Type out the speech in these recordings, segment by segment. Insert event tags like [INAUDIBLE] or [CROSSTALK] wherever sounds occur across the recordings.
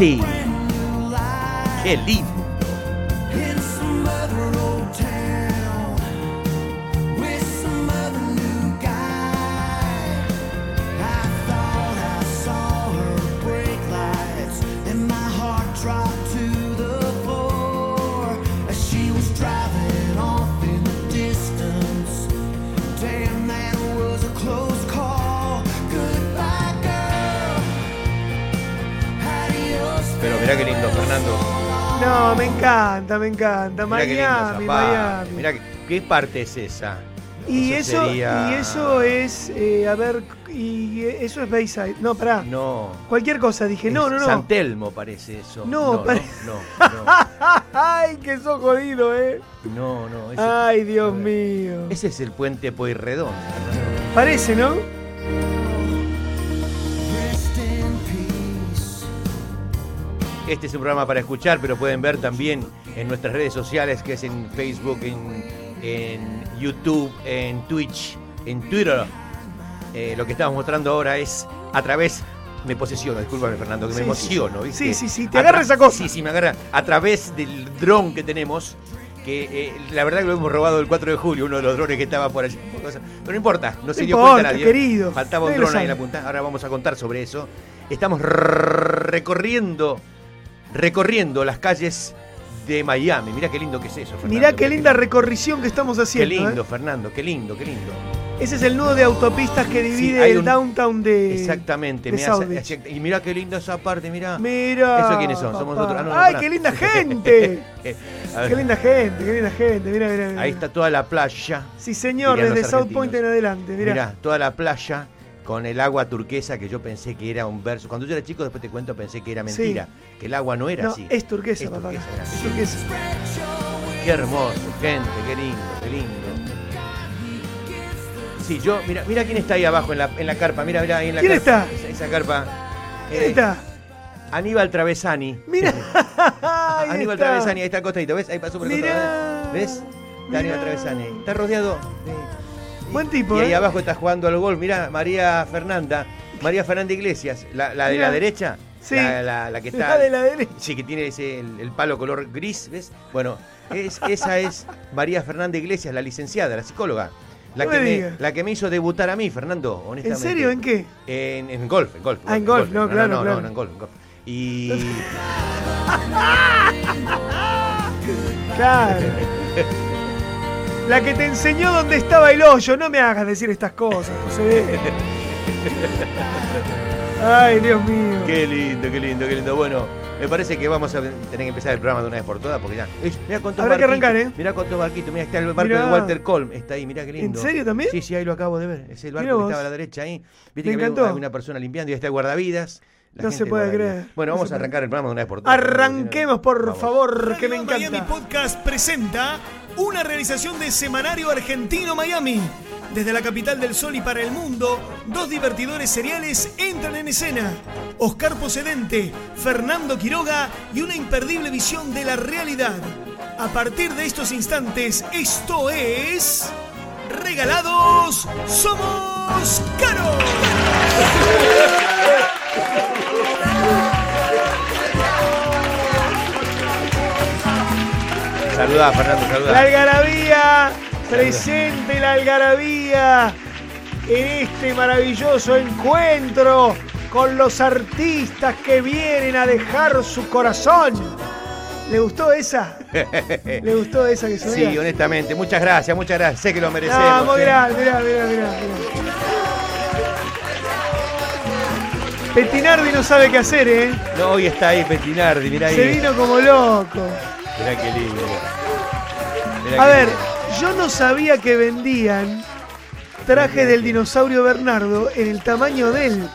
Qué lindo. Fernando. No, me encanta, me encanta. Mirá Miami. Miami. Mirá que- qué parte es esa. y eso, sería- y eso es, eh, a ver, y eso es Bayside. No, pará. No. Cualquier cosa, dije, no, es no, no. San Telmo parece eso. No, no, pare- no, [LAUGHS] no, Ay, que sos jodido, eh. no, no, ese, Ay, Dios mío. ese es el puente Pueyrredón. Parece, ¿no? Este es un programa para escuchar, pero pueden ver también en nuestras redes sociales, que es en Facebook, en, en YouTube, en Twitch, en Twitter. Eh, lo que estamos mostrando ahora es a través. Me posesiono, discúlpame Fernando, que Sí, me emociono, sí. ¿viste? Sí, sí, sí, te agarra esa cosa. Sí, sí, me agarra. A través del dron que tenemos, que eh, la verdad que lo hemos robado el 4 de julio, uno de los drones que estaba por allí. Pero no importa, no se dio cuenta nadie. querido. Faltaba un dron ahí en la punta. Ahora vamos a contar sobre eso. Estamos recorriendo recorriendo las calles de Miami. Mira qué lindo que es eso, Fernando. Mirá qué linda recorrición que estamos Qué haciendo. lindo, ¿eh? Fernando, qué lindo, qué lindo. Ese es el nudo de autopistas que divide el downtown de. Exactamente. de South Beach. y mira qué linda esa parte, mira. Mira. ¿Eso quiénes son? Somos nosotros. Ah, no, no, ¡Ay, qué [LAUGHS] [LAUGHS] linda gente! Qué linda gente, qué linda gente. Mira, mira, mira. Ahí está toda la playa. Sí, señor, desde South. Point en adelante. Mira. Mira, toda la playa con el agua turquesa que yo pensé que era un verso. Cuando yo era chico, después te cuento, pensé que era mentira. Que el agua no era No, así. es turquesa, Es papá. turquesa. Es turquesa. Qué hermoso, gente, qué lindo, qué lindo. Sí, yo, mira, mira quién está ahí abajo en la, en la carpa, mira, mira ahí en la ¿Quién carpa. está? Esa, esa carpa. ¿Quién Eh, está? Aníbal Travesani. Mira. [LAUGHS] Aníbal está. Travesani, ahí está acostadito, ¿ves? Ahí pasó por el costado, ¿ves? Está Aníbal. Travesani. Está rodeado de... Buen tipo, Y ahí ¿eh? abajo está jugando al gol, mira, María Fernanda. María Fernanda Iglesias, la, la de Mirá. la derecha. Sí. La, la- la que está. La de la derecha. Sí, que tiene ese, el, el palo color gris, ¿ves? Bueno, es, esa es María Fernanda Iglesias, la licenciada, la psicóloga. La No que, me la que me hizo debutar a mí, Fernando, ¿En honestamente. serio? ¿En qué? En, en golf, en golf. Ah, en golf, no, claro, no, claro. No, en golf, en golf. Y. [LAUGHS] [LAUGHS] Claro. La que te enseñó dónde estaba el hoyo. No me hagas decir estas cosas, José. Ay, Dios mío. Qué lindo, qué lindo, qué lindo. Bueno, me parece que vamos a tener que empezar el programa de una vez por todas porque ya. Mirá cuántos Habrá que barquitos, arrancar, ¿eh? Mirá cuántos barquitos. Mirá, está el barco Mirá. de Walter Colm. Está ahí, mirá qué lindo. ¿En serio también? Sí, sí, ahí lo acabo de ver. Es el barco que estaba a la derecha ahí. Viste Me que había encantó. una persona limpiando y ahí está el guardavidas. La No se puede creer. Bueno, No vamos a puede. arrancar el programa de una vez por todas. Arranquemos, por Vamos. favor, que me Radio Miami encanta. Podcast presenta una realización de Semanario Argentino Miami. Desde la capital del sol y para el mundo, dos divertidores seriales entran en escena. Oscar Pocedente, Fernando Quiroga y una imperdible visión de la realidad. A partir de estos instantes, esto es... Regalados Somos Caros. Saludá, Fernando, La saludá. algarabía, presente la algarabía en este maravilloso encuentro con los artistas que vienen a dejar su corazón. ¿Le gustó esa? [LAUGHS] ¿Le gustó esa que subía? Sí, honestamente, muchas gracias, muchas gracias. Sé que lo merecemos. Ah, muy ¿eh? mirá, mirá, mirá. Petinardi no sabe qué hacer, ¿eh? No, hoy está ahí Petinardi, mirá ahí. Se vino como loco. Mirá qué lindo. Mirá A qué ver, lindo. yo no sabía que vendían traje del dinosaurio Bernardo en el tamaño de él.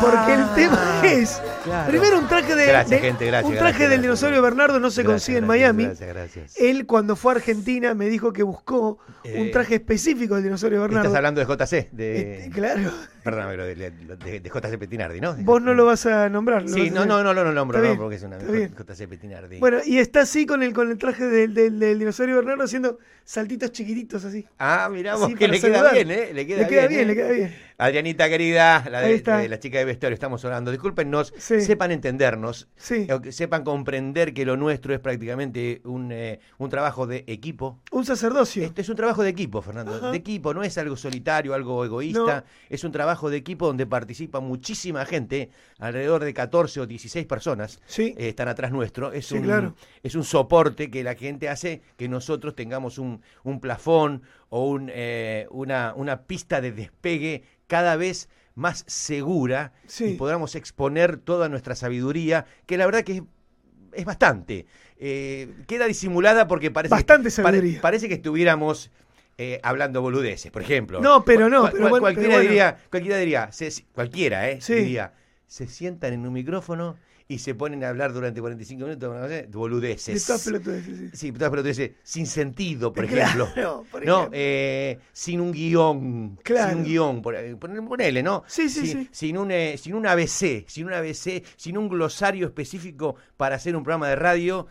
Porque el tema es. Ah, claro. Primero, un traje de. Gracias, de- gente, gracias, Un traje gracias, del dinosaurio Bernardo no se consigue en Miami. Gracias, gracias. Él, cuando fue a Argentina, me dijo que buscó Eh, un traje específico del dinosaurio Bernardo. Estás hablando de JC, de, Este, claro. perdón, pero de, de- de JC Petinardi, ¿no? Vos no lo vas a nombrar. Sí, no, no, no, no lo nombro, no, porque es una. JC Petinardi. Bueno, y está así con el, con el traje del, del- del dinosaurio Bernardo haciendo saltitos chiquititos así. ah, mirá vos Así que le queda saludar. bien, ¿eh? Le queda, Le queda bien, ¿eh? le queda bien. Adrianita querida, la, de, de la chica de vestuario, estamos hablando. Discúlpenos, Sí. Sepan entendernos, Sí. sepan comprender que lo nuestro es prácticamente un, eh, un trabajo de equipo. Un sacerdocio. Este es un trabajo de equipo, Fernando. Ajá. De equipo, no es algo solitario, algo egoísta. Es un trabajo de equipo donde participa muchísima gente, alrededor de 14 o 16 personas Sí. eh, están atrás nuestro. Es, Sí, un, claro. es un soporte que la gente hace que nosotros tengamos un, un plafón o un, eh, una, una pista de despegue cada vez más segura Sí. y podamos exponer toda nuestra sabiduría, que la verdad que es, es bastante. Eh, queda disimulada porque parece, Bastante que, pare- parece que estuviéramos eh, hablando boludeces, por ejemplo. No, pero no, pero cual- cualquiera, pero bueno. diría, cualquiera diría, se- cualquiera, ¿eh? Sí. Diría, se sientan en un micrófono y se ponen a hablar durante 45 minutos no sé, de boludeces. todas pelotudeces, sí. Sí, todas pelotudeces, sin sentido, por Claro, ejemplo. [LAUGHS] por no, ejemplo. eh, sin un guion, Claro. sin un guion, eh, pon- ponele, ¿no? Sí, sí, sin, sí. Sin un, eh, sin un ABC, sin un ABC, sin un glosario específico para hacer un programa de radio,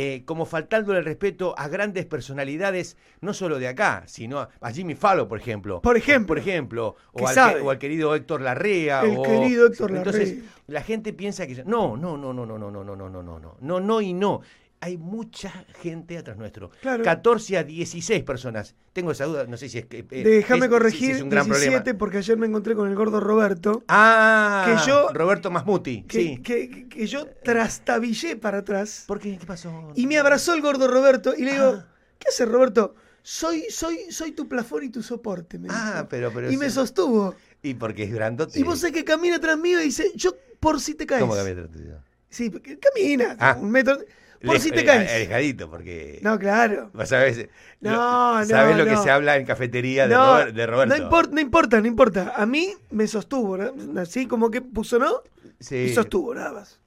eh, como faltando el respeto a grandes personalidades, no solo de acá, sino a, a Jimmy Fallon, por ejemplo. Por ejemplo. Por ejemplo, o al, sabe. que- o al querido Héctor Larrea. El o- querido Héctor Entonces, Larrea. la gente piensa que... No, no, no, no, no, no, no, no, no, no, no, no, no, no y no. Hay mucha gente atrás nuestro. Claro. 14 a 16 personas. Tengo esa duda, no sé si es que... eh, Déjame corregir, si es un gran 17, problema. porque ayer me encontré con el gordo Roberto, Ah, que yo- Roberto Masmuti, que, sí. que, que- que yo trastabillé para atrás, ¿Por qué? ¿Qué pasó? y me abrazó el gordo Roberto, y le digo, Ah. ¿qué haces Roberto? Soy, soy, soy tu plafón y tu soporte, me Ah, dijo. pero... pero Y me sostuvo. Y porque es grandote. Y vos sabés que camina tras mío y dice, yo por si te caes. ¿Cómo que me trató yo? Sí, porque camina, Ah. un metro. Por si te eh, caes. Alejadito, porque... No, claro. [LAUGHS] Vos sabés, No, lo- sabés no, lo que no. se habla en cafetería de, no, Robert- de Roberto. no importa, no importa, no importa. A mí me sostuvo, ¿no? así como que puso, ¿no? Sí. Y sostuvo, nada más.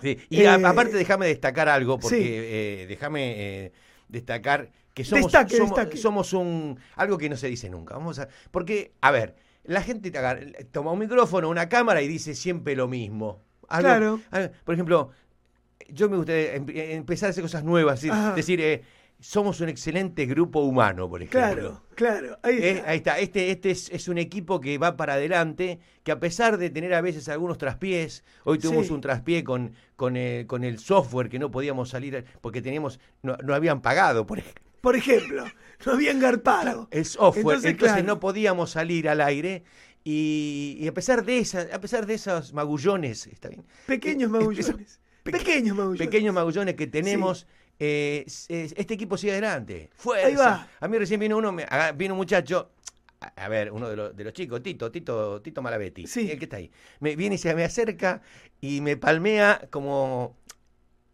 Sí, Y a- Eh, aparte déjame destacar algo, porque sí. eh, déjame eh, destacar que somos, Destaque, somos, destaque. somos un algo que no se dice nunca. Vamos a, porque, a ver, la gente toma un micrófono, una cámara y dice siempre lo mismo. Algo- Claro. algo- por ejemplo, yo me gustaría em- empezar a hacer cosas nuevas, decir, decir, eh, somos un excelente grupo humano, por ejemplo. Claro, claro. Ahí Eh, está. ahí está, este, este es, es un equipo que va para adelante, que a pesar de tener a veces algunos traspiés, hoy tuvimos Sí. un traspié con, con, el, con el software que no podíamos salir porque teníamos, no, no habían pagado, por ejemplo, Por ejemplo, no habían garpado. el software, entonces, Entonces, claro. no podíamos salir al aire. Y, y a pesar de esa, a pesar de esos magullones, está bien. Pequeños Eh, magullones. Pequeños magullones. pequeños magullones que tenemos, eh, este equipo sigue adelante. Fuerza. Ahí va. A mí recién vino uno, me- aga- vino un muchacho, a, ver, uno de los, de los chicos, Tito, Tito, Tito Malavetti, Sí. el que está ahí. Me viene y se me acerca y me palmea como.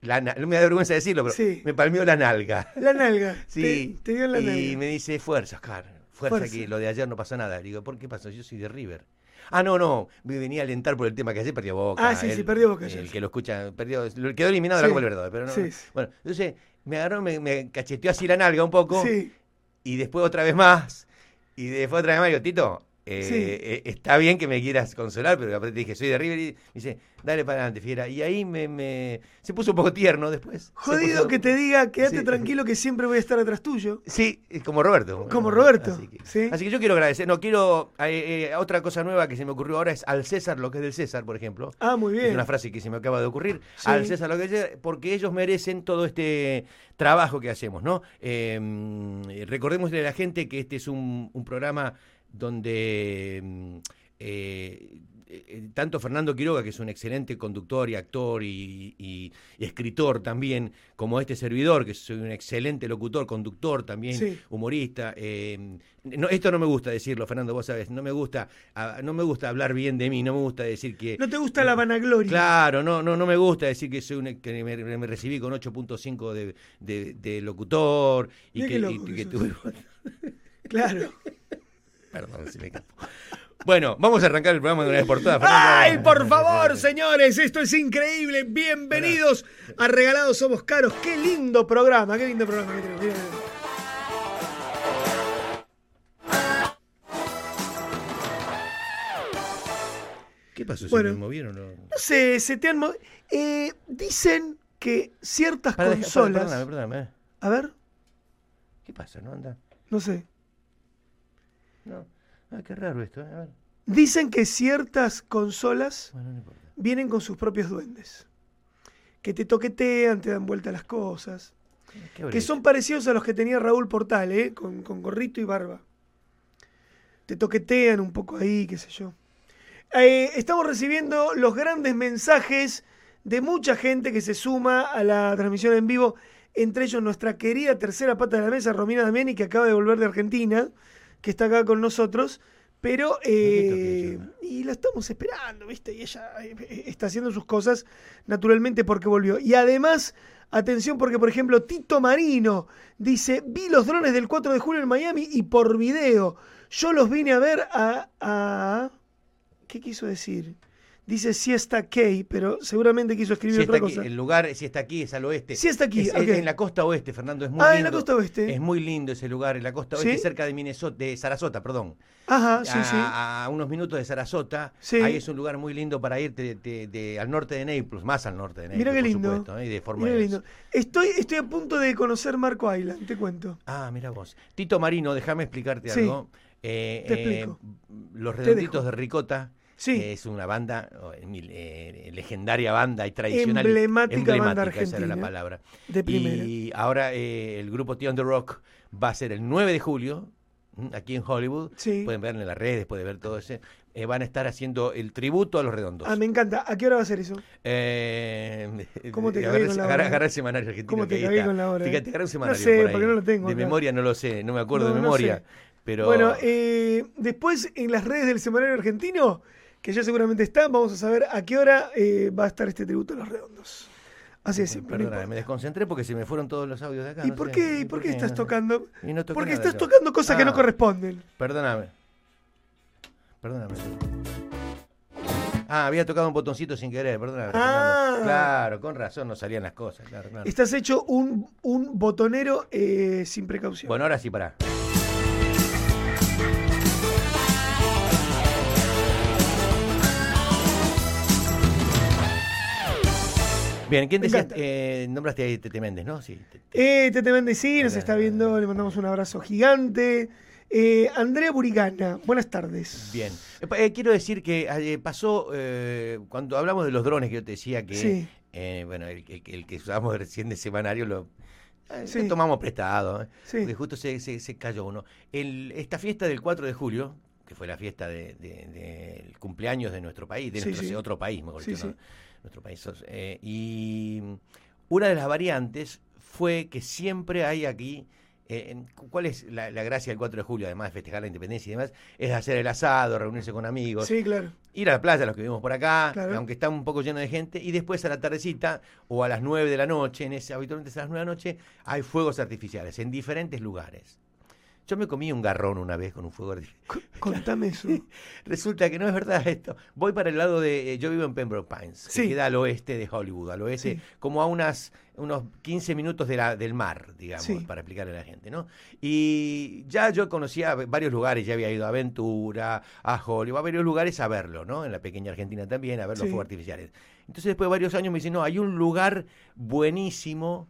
La, no me da vergüenza decirlo, pero Sí. me palmeó la nalga. La nalga. [LAUGHS] Sí. Te, te dio la y nalga. me dice, fuerza, Oscar. Fuerza, Fuerza. que lo de ayer no pasó nada. Le digo, ¿por qué pasó? Yo soy de River. Ah, no, no, me venía a alentar por el tema que ayer perdió Boca. Ah, sí, sí, perdió Boca ayer. El que lo escucha, perdió, quedó eliminado de la Copa Libertadores, pero no. Sí, no. sí. Bueno, entonces me agarró, me, me cacheteó así la nalga un poco Sí, y después otra vez más. Y después otra vez más, digo, Tito, eh, Sí. eh, está bien que me quieras consolar, pero aparte dije, soy de River y me dice, dale para adelante, fiera. Y ahí me, me- se puso un poco tierno después. Jodido puso- que te diga, quédate Sí. tranquilo que siempre voy a estar atrás tuyo. Sí, es como Roberto. Como Roberto, Así que, sí. así que yo quiero agradecer. No, quiero. eh, eh, otra cosa nueva que se me ocurrió ahora es al César lo que es del César, por ejemplo. Ah, muy Es bien. una frase que se me acaba de ocurrir. Al César lo que es del César, porque ellos merecen todo este trabajo que hacemos, ¿no? Eh, recordémosle a la gente que este es un, un programa donde. mm, eh, eh, tanto Fernando Quiroga, que es un excelente conductor y actor y, y- y escritor también, como este servidor, que soy un excelente locutor, conductor también, Sí. humorista. eh, no, esto no me gusta decirlo, Fernando, vos sabés, no me gusta, ah, no me gusta hablar bien de mí, no me gusta decir que... No te gusta la vanagloria. Claro, no, no, no me gusta decir que soy un, que me, me recibí con 8.5 de, de, de locutor y que, y que tuve. [LAUGHS] Claro. Perdón, si me escapó. Bueno, vamos a arrancar el programa de una vez por todas. ¡Ay, por favor, señores! Esto es increíble. Bienvenidos a Regalados Somos Caros. ¡Qué lindo programa! ¡Qué lindo programa que tenemos! ¿Qué pasó? ¿Se Bueno. me movieron? o no? No sé, se te han... mo- eh, dicen que ciertas Pará, deja- consolas... Perdóname, perdóname. eh. A ver, ¿Qué pasa? ¿No anda? no sé. No. Ah, qué raro esto. eh. A ver. Dicen que ciertas consolas... Bueno, no importa. vienen con sus propios duendes. Que te toquetean, te dan vuelta las cosas. Que son parecidos a los que tenía Raúl Portal, ¿eh? con, con gorrito y barba. Te toquetean un poco ahí, qué sé yo. Eh, estamos recibiendo los grandes mensajes de mucha gente que se suma a la transmisión en vivo, entre ellos nuestra querida tercera pata de la mesa, Romina Damiani, que acaba de volver de Argentina, que está acá con nosotros. Pero, eh, y la estamos esperando, ¿viste? Y ella eh, está haciendo sus cosas naturalmente porque volvió. Y además, atención porque, por ejemplo, Tito Marino dice, vi los drones del 4 de julio en Miami y por video. Yo los vine a ver a... a ¿Qué quiso decir? Dice si está aquí, pero seguramente quiso escribir otra cosa. el lugar, si está aquí, es al oeste. Si está aquí, es, en la costa oeste, Fernando, es muy ah, lindo. en la costa oeste. Es muy lindo ese lugar, en la costa oeste, cerca de Minnesota, de Sarasota, perdón. Ajá, sí, a, sí. A unos minutos de Sarasota. Sí. Ahí es un lugar muy lindo para ir de, al norte de Naples, más al norte de Naples. Mira qué lindo. Supuesto, ¿eh? de forma mira qué lindo. Estoy, estoy a punto de conocer Marco Island, te cuento. Ah, mira vos. Tito Marino, déjame explicarte algo. Eh, te explico. Eh, los redonditos de Ricota es una banda, eh, legendaria banda y tradicional. Emblemática, banda argentina. Esa era la palabra. De primera. Y ahora eh, el grupo Tion the Rock va a ser el 9 de julio, aquí en Hollywood. Pueden ver en las redes, pueden ver todo ese. Eh, van a estar haciendo el tributo a los redondos. Ah, me encanta. ¿A qué hora va a ser eso? Eh, ¿Cómo te cagué con la hora? Agarra el semanario argentino. ¿Cómo te cagué con la hora? Fíjate, agarra un semanario No sé, por porque no lo tengo. De memoria no lo sé, no me acuerdo no, de memoria. Pero... Bueno, eh, después en las redes del semanario argentino que ya seguramente está. Vamos a saber a qué hora eh, va a estar este tributo a los redondos. Así es simple. Perdona, me desconcentré porque se me fueron todos los audios de acá. ¿Y no por sé. qué? ¿Y por qué estás tocando? No porque nada, estás yo. tocando cosas que Ah. no corresponden. Perdóname. Perdóname. Ah, había tocado un botoncito sin querer, perdóname. Ah. Claro, con razón no salían las cosas, claro, claro. Estás hecho un, un botonero eh, sin precaución. Bueno, ahora sí, pará. Bien, ¿quién Me decía? encanta. Eh, nombraste ahí Tete Méndez, ¿no? Sí. Tete. Eh, Tete Méndez sí, nos está viendo, le mandamos un abrazo gigante. Eh, Andrea Burigana, buenas tardes. Bien. Eh, quiero decir que eh, pasó, eh, cuando hablamos de los drones, que yo te decía que, Sí. eh, bueno, el, el- el que usamos recién de semanario lo, Sí. lo tomamos prestado, eh, Sí. porque justo se, se- se cayó uno. El- esta fiesta del 4 de julio, que fue la fiesta del de, cumpleaños de nuestro país, de nuestro otro país, mejor dicho, sí. ¿no? Nuestro país. eh, y una de las variantes fue que siempre hay aquí eh, ¿Cuál es la, la gracia del 4 de julio, además de festejar la independencia y demás? Es hacer el asado, reunirse con amigos, Sí, claro. ir a la playa, los que vivimos por acá, Claro. aunque está un poco lleno de gente, y después a la tardecita o a las 9 de la noche, en ese, habitualmente es a las 9 de la noche, hay fuegos artificiales en diferentes lugares. Yo me comí un garrón una vez con un fuego artificial. Contame eso. [LAUGHS] Resulta que no es verdad esto. Voy para el lado de. eh, Yo vivo en Pembroke Pines, Sí. que queda al oeste de Hollywood, al oeste, Sí. como a unas, unos 15 minutos de la, del mar, digamos, Sí. para explicarle a la gente, ¿no? Y ya yo conocía varios lugares, ya había ido a Aventura, a Hollywood, a varios lugares a verlo, ¿no? En la pequeña Argentina también, a ver los fuegos artificiales. Entonces, después de varios años me dicen, no, hay un lugar buenísimo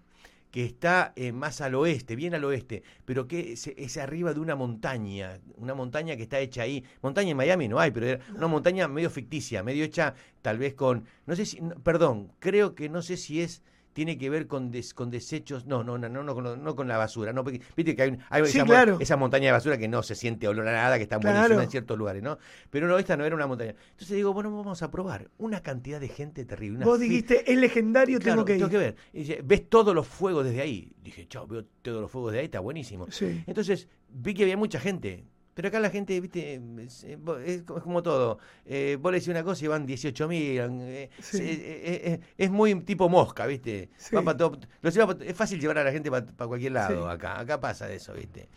que está eh, más al oeste, bien al oeste, pero que es, arriba de una montaña, una montaña que está hecha ahí. Montaña en Miami no hay, pero una montaña medio ficticia, medio hecha tal vez con, no sé si, perdón, creo que no sé si es tiene que ver con, des- con desechos, no, no, no, no, no, con, no con la basura, no, porque, viste que hay, un- hay Sí, esa, mo- claro. esa montaña de basura que no se siente olor a nada, que está Claro. buenísima en ciertos lugares, ¿no? Pero no, esta no era una montaña. Entonces digo, bueno, vamos a probar. Una cantidad de gente terrible. una Vos dijiste, es legendario, Claro, tengo que ir. ver. Y dice, ves todos los fuegos desde ahí. Dije, chao, veo todos los fuegos de ahí, está buenísimo. Sí. Entonces vi que había mucha gente. Pero acá la gente, viste, es, eh, es como todo. Eh, vos le decís una cosa y van 18 mil. Sí. es muy tipo mosca, viste. Sí. Va todo- es fácil llevar a la gente para cualquier lado Sí. acá. Acá pasa eso, viste.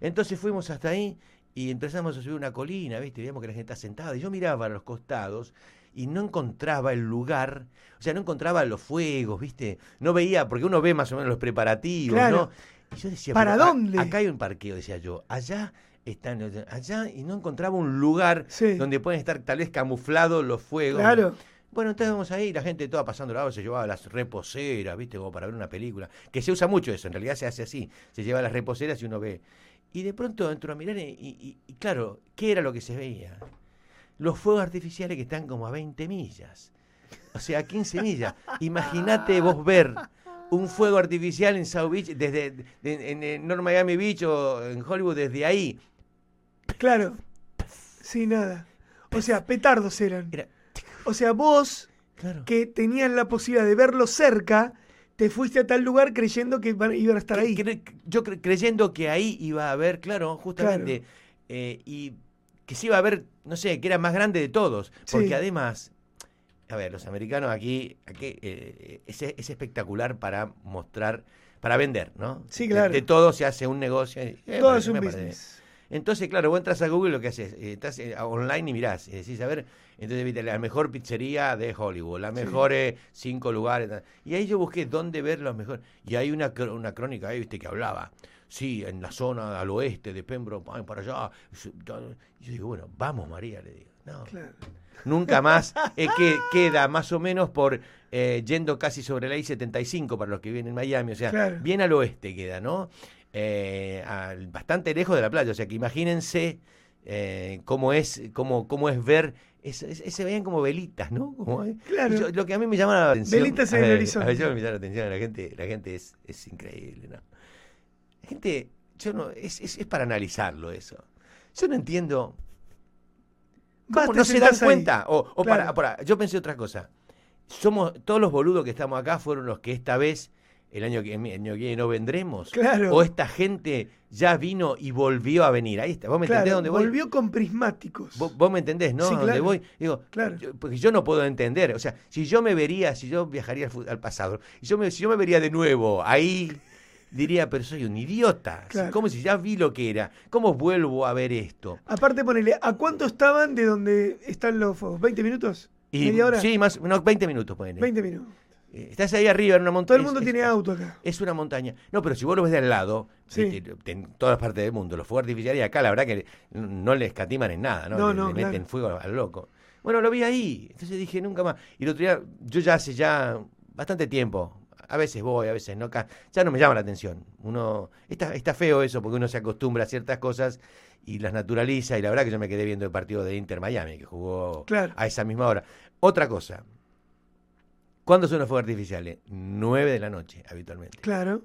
Entonces fuimos hasta ahí y empezamos a subir una colina, viste. Veíamos que la gente está sentada. Y yo miraba a los costados y no encontraba el lugar, o sea, no encontraba los fuegos, ¿viste? No veía, porque uno ve más o menos los preparativos, Claro. ¿no? Y yo decía, ¿Para dónde? acá hay un parqueo, decía yo. Allá están, allá, y no encontraba un lugar Sí. donde pueden estar tal vez camuflados los fuegos. Claro. Bueno, entonces vamos ahí, la gente toda pasando la hora, se llevaba las reposeras, ¿viste? Como para ver una película. Que se usa mucho eso, en realidad se hace así. Se lleva las reposeras y uno ve. Y de pronto entro a mirar y, y- y, claro, ¿qué era lo que se veía? Los fuegos artificiales que están como a 20 millas. O sea, 15 millas. Imagínate vos ver un fuego artificial en South Beach, desde en, en North Miami Beach o en Hollywood, desde ahí. Claro. Sin nada. O sea, petardos eran. Era- O sea, vos, Claro. que tenías la posibilidad de verlo cerca, te fuiste a tal lugar creyendo que van- iban a estar ahí. Cre- yo cre- creyendo que ahí iba a haber, claro, justamente, eh, y que se iba a ver, no sé, que era más grande de todos, porque Sí. además, a ver, los americanos aquí, aquí eh, es, es espectacular para mostrar, para vender, ¿no? Sí, De- claro. De, todo se hace un negocio. y, eh, Todo es un me parece business. Entonces, claro, vos entras a Google y lo que haces, eh, estás eh, online y mirás, y decís, a ver, entonces viste la mejor pizzería de Hollywood, las mejores cinco lugares. Y ahí yo busqué dónde ver los mejores. Y hay una, una crónica ahí, viste, que hablaba. Sí, en la zona al oeste de Pembroke, para allá. Y yo digo, bueno, vamos, María, le digo. No, Claro. nunca más. eh, que [LAUGHS] queda más o menos por eh, yendo casi sobre la I-75 para los que viven en Miami, o sea, Claro. bien al oeste queda, ¿no? Eh, bastante lejos de la playa, o sea que imagínense eh, cómo es cómo, cómo es ver es- es- se veían como velitas, ¿no? Como, Claro. yo- lo que a mí me llama la atención. Velitas en el horizonte. a yo me llama la atención, la gente, la gente es, es increíble, ¿no? La gente, yo no, es, es, es para analizarlo eso. Yo no entiendo ¿Cómo no se dan ahí. cuenta? O, o Claro. para, para- yo pensé otra cosa. Somos, todos los boludos que estamos acá fueron los que esta vez, el año que, viene no vendremos. Claro. O esta gente ya vino y volvió a venir. Ahí está. ¿Vos me entendés Claro, dónde voy? volvió con prismáticos. Vos, vos me entendés, ¿no? Sí, ¿Dónde voy? Digo, Claro. yo- porque yo no puedo entender. O sea, si yo me vería, si yo viajaría al, al pasado, y yo me, si yo me vería de nuevo ahí, diría, pero soy un idiota. Claro. Como si ya vi lo que era. ¿Cómo vuelvo a ver esto? Aparte, ponele, ¿a cuánto estaban de donde están los fuegos? ¿20 minutos? Y, ¿Media hora? Sí, más, no, 20 minutos, ponele. 20 minutos. Eh, Estás ahí arriba en una montaña. Todo el mundo tiene auto acá. Es una montaña. No, pero si vos lo ves de al lado, Sí. viste, en todas partes del mundo, los fuegos artificiales, y acá la verdad que no les escatiman en nada, ¿no? No, le, no, le claro. meten fuego al loco. Bueno, lo vi ahí, entonces dije nunca más. Y el otro día, yo ya hace ya bastante tiempo, a veces voy, a veces no, ya no me llama la atención. Uno, está, está feo eso porque uno se acostumbra a ciertas cosas y las naturaliza, y la verdad que yo me quedé viendo el partido de Inter Miami, que jugó Claro. a esa misma hora. Otra cosa. ¿Cuándo son los fuegos artificiales? 9 de la noche, habitualmente. Claro.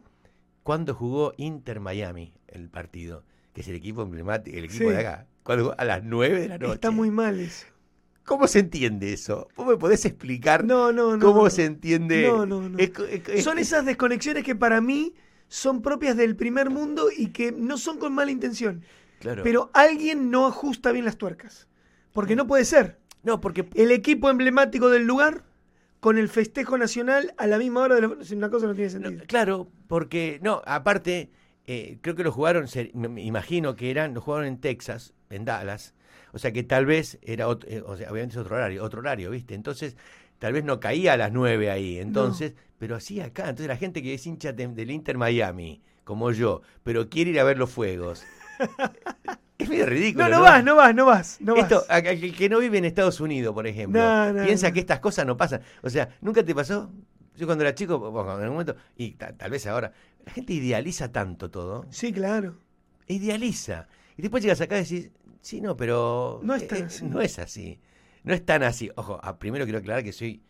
¿Cuándo jugó Inter Miami el partido? Que es el equipo emblemático, el equipo Sí. de acá. ¿Cuándo jugó? A las 9 de la noche. Está muy mal eso. ¿Cómo se entiende eso? ¿Vos me podés explicar No, no, no. cómo no. se entiende? No, no, no. Es co- es- es- Son esas desconexiones que para mí son propias del primer mundo y que no son con mala intención. Claro. Pero alguien no ajusta bien las tuercas. Porque no puede ser. no, porque El equipo emblemático del lugar con el festejo nacional a la misma hora de la... Una cosa no tiene no, sentido. claro, porque no, aparte eh, creo que lo jugaron, se- me imagino que eran, lo jugaron en Texas, en Dallas, o sea que tal vez era, ot- eh, o sea, obviamente es otro horario, otro horario, ¿viste? Entonces tal vez no caía a las 9 ahí, entonces, pero así acá, entonces la gente que es hincha de- del Inter Miami, como yo, pero quiere ir a ver los fuegos, [LAUGHS] es medio ridículo. No, no vas, no vas, no vas. No Esto, vas. el que no vive en Estados Unidos, por ejemplo, No, piensa que estas cosas no pasan. O sea, ¿nunca te pasó? Yo cuando era chico, bueno, en algún momento, y ta- tal vez ahora, la gente idealiza tanto todo. Sí, claro. Idealiza. Y después llegas acá y decís, sí, no, pero... No es tan eh, así. No es así. No es tan así. Ojo, primero quiero aclarar que soy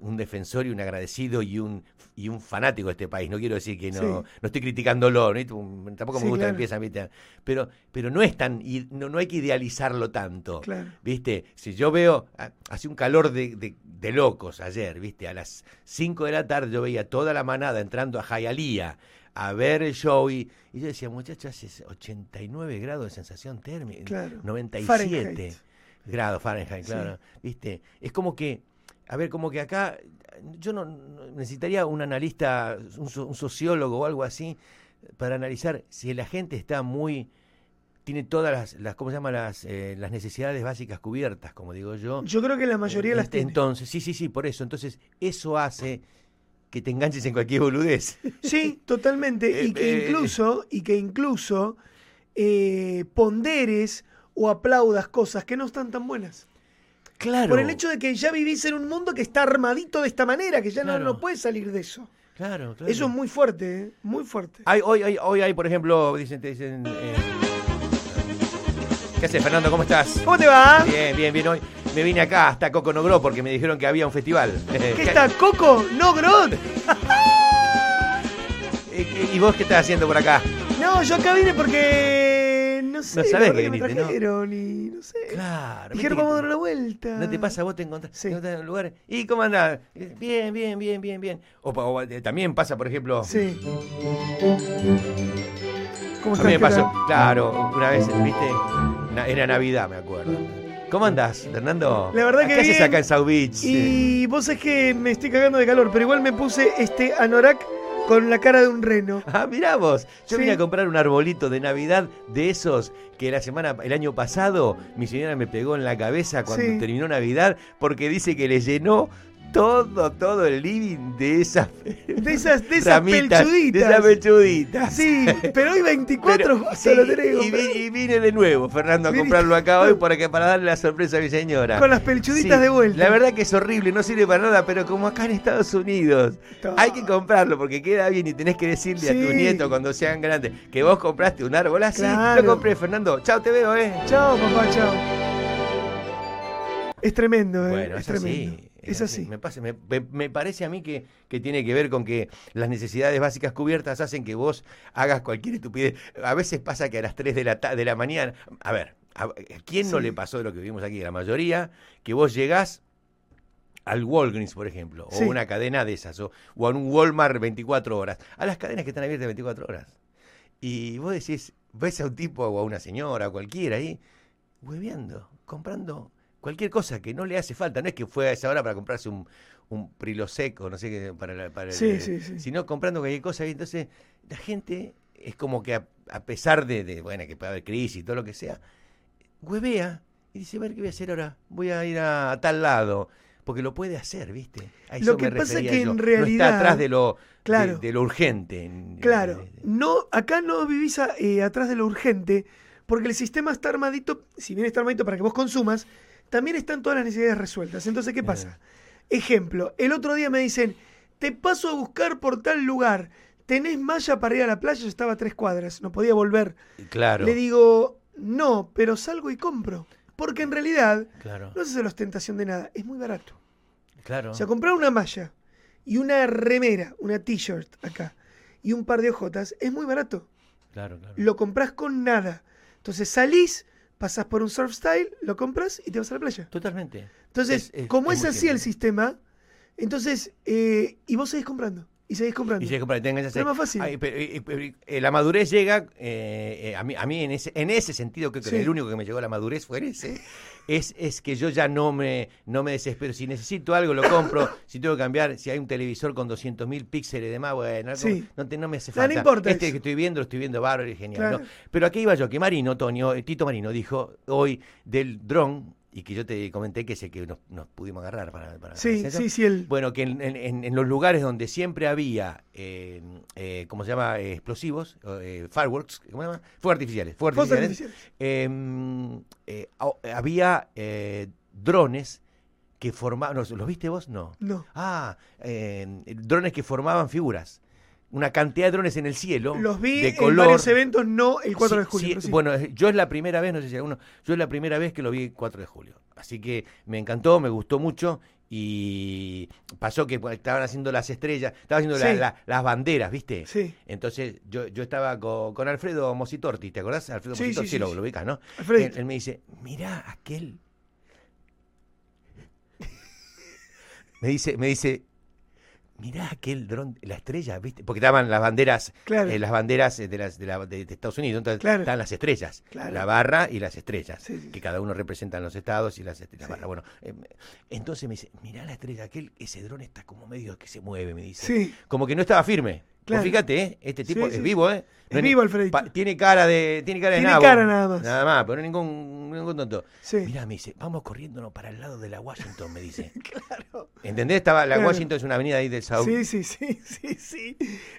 un defensor y un agradecido y un y un fanático de este país. No quiero decir que no, Sí. no estoy criticándolo, ¿no? tampoco Sí, me gusta claro. que empiezan, ¿viste? Pero, pero no es tan, y no, no hay que idealizarlo tanto. Claro. ¿Viste? Si yo veo, ah, hace un calor de, de- de locos ayer, ¿viste? A las 5 de la tarde yo veía toda la manada entrando a Hialeah a ver el show y, y yo decía, muchachos, hace 89 grados de sensación térmica, Claro. 97 Fahrenheit. grados Fahrenheit, Sí. claro. ¿Viste? Es como que, a ver, como que acá yo no, necesitaría un analista, un, so- un sociólogo o algo así para analizar si la gente está muy tiene todas las, las ¿cómo se llama? Las, eh, las necesidades básicas cubiertas, como digo yo. Yo creo que la mayoría Eh, las tiene. Entonces, sí, sí, sí, por eso. Entonces, eso hace que te enganches en cualquier boludez. [LAUGHS] Sí, totalmente. y Eh, que eh, incluso, y que incluso eh, ponderes o aplaudas cosas que no están tan buenas. Claro. Por el hecho de que ya vivís en un mundo que está armadito de esta manera, que ya no- Claro. no, puedes salir de eso. Claro, claro. Eso es muy fuerte, ¿eh? muy fuerte. Hay, hoy, hoy, hoy hay, por ejemplo, dicen, te dicen. eh, ¿Qué haces, Fernando? ¿Cómo estás? ¿Cómo te va? Bien, bien, bien. Hoy me vine acá hasta Coco Nogro porque me dijeron que había un festival. ¿Qué [LAUGHS] está? ¿Coco? ¿No, Grot? [LAUGHS] ¿Y vos qué estás haciendo por acá? No, yo acá vine porque. No sé. No sabés que me ¿no? trajeron y no sé. Claro. Dijeron, que vamos a dar una vuelta. ¿No te pasa? Vos te encontrás, Sí. te encontrás en un lugar. ¿Y cómo andás? Bien, bien, bien, bien, bien. O, eh, también pasa, por ejemplo. Sí. ¿Cómo A estás? mí me ¿Qué pasó, claro, una vez, ¿viste? Na- Era Navidad, me acuerdo. ¿Cómo andás, Fernando? La verdad que ¿Qué haces acá en South Beach? Y vos es que me estoy cagando de calor, pero igual me puse este anorak con la cara de un reno. [LAUGHS] Ah, mirá vos. Yo Sí. vine a comprar un arbolito de Navidad de esos que la semana, el año pasado, mi señora me pegó en la cabeza cuando Sí. terminó Navidad porque dice que le llenó todo, todo el living de esas [LAUGHS] De esas, de esas ramitas, pelchuditas. De esas pelchuditas. Sí, pero hoy 24 Pero- justo sí, lo que y, comprar. vi- y vine de nuevo, Fernando, a Viniste. comprarlo acá hoy para, que, para darle la sorpresa a mi señora. Con las pelchuditas de vuelta. La verdad que es horrible, no sirve para nada, pero como acá en Estados Unidos hay que comprarlo porque queda bien y tenés que decirle a tus Sí. nietos cuando sean grandes que vos compraste un árbol así. Claro. Lo compré, Fernando. Chao, te veo, ¿eh? Chao, papá, chao. Es tremendo, ¿eh? Bueno, es tremendo. Es así. Me, pasa- me- parece a mí que, que tiene que ver con que las necesidades básicas cubiertas hacen que vos hagas cualquier estupidez. A veces pasa que a las 3 de la, de la mañana. A ver, ¿a quién no le pasó de lo que vimos aquí? La mayoría, que vos llegás al Walgreens, por ejemplo, o Sí. una cadena de esas, o, o a un Walmart 24 horas, a las cadenas que están abiertas 24 horas. Y vos decís, ves a un tipo o a una señora, o cualquiera ahí, hueveando, comprando cualquier cosa que no le hace falta. No es que fue a esa hora para comprarse un, un Prilosec o no sé qué, para, la- para el- Sí, sí, sí. sino comprando cualquier cosa. Y entonces la gente es como que a, a pesar de, de, bueno, que puede haber crisis y todo lo que sea, huevea y dice, a ver qué voy a hacer ahora, voy a ir a, tal lado. Porque lo puede hacer, ¿viste? A Lo eso que me pasa refería que en. No realidad- está atrás de lo, Claro. de, lo urgente. en- Claro, no, acá no vivís a- eh, atrás de lo urgente, porque el sistema está armadito, si bien está armadito para que vos consumas, también están todas las necesidades resueltas. Entonces, ¿qué pasa? Ejemplo, el otro día me dicen, te paso a buscar por tal lugar, tenés malla para ir a la playa, yo estaba a tres cuadras, no podía volver. Claro. Le digo, no, pero salgo y compro. Porque en realidad Claro. no es la ostentación de nada, es muy barato. Claro. O sea, comprar una malla y una remera, una t-shirt acá, y un par de ojotas, es muy barato. claro, claro. Lo compras con nada. Entonces salís, pasás por un surf style, lo compras y te vas a la playa. Totalmente. Entonces, Es- es- como es así el sistema, entonces, eh, y vos seguís comprando, y seguís comprando. Y que tengas ese- Es más fácil. Ay, pero, eh, pero, la madurez llega, eh, eh, a mí, a mí en, ese, en ese sentido, creo que Sí. el único que me llegó a la madurez fue ese, es, es que yo ya no me, no me desespero. Si necesito algo, lo compro. [COUGHS] si tengo que cambiar, si hay un televisor con 200.000 píxeles de más, bueno, Sí. no, te- no me hace falta. importa este eso. que estoy viendo, lo estoy viendo bárbaro y genial. Claro. ¿no? Pero aquí iba yo, que Marino, Tonio, eh, Tito Marino dijo hoy del dron, y que yo te comenté que sé que nos, nos pudimos agarrar para... para sí, sí, sí, el... Bueno, que en, en- en los lugares donde siempre había, eh, eh, ¿cómo se llama? Eh, explosivos, eh, fireworks, ¿cómo se llama? Fuegos artificiales. Fuegos artificiales. eh, eh, ha- había eh, drones que formaban, no, ¿los viste vos? No. No. Ah, eh, drones que formaban figuras. Una cantidad de drones en el cielo. Los vi de en color. varios eventos, no el 4 de julio. sí. Bueno, yo es la primera vez, no sé si alguno, yo es la primera vez que lo vi el 4 de julio. Así que me encantó, me gustó mucho y pasó que pues, estaban haciendo las estrellas, estaban haciendo la- Sí. la- las banderas, ¿viste? Sí. Entonces yo, yo estaba co- con, Alfredo Mositorti, ¿te acordás? Alfredo Mositorti, sí, lo, lo ubicás, ¿no? Alfredito. Él, él me dice, mirá aquel. [LAUGHS] me dice, me dice, mirá aquel dron, la estrella, ¿viste? Porque estaban las banderas, Claro. eh, las banderas eh, de, las, de, la- de- de Estados Unidos, entonces Claro. estaban las estrellas, Claro. la barra y las estrellas, Sí, sí, que cada uno representan los estados y las, est- la Sí. barra. Bueno, eh, entonces me dice, mirá la estrella, aquel, ese dron está como medio que se mueve, me dice. Sí. Como que no estaba firme. Claro. fíjate, ¿eh? este tipo Sí, es sí, vivo, ¿eh? Es vivo, Alfredito. pa- tiene cara de tiene cara de Tiene nabo. cara nada más. Nada más, pero no ningún, ningún tonto. Sí. Mirá, me dice, vamos corriéndonos para el lado de la Washington, me dice. [LAUGHS] Claro. ¿Entendés? Estaba, la Claro. Washington es una avenida ahí del South. Sí, sí, sí, sí, sí.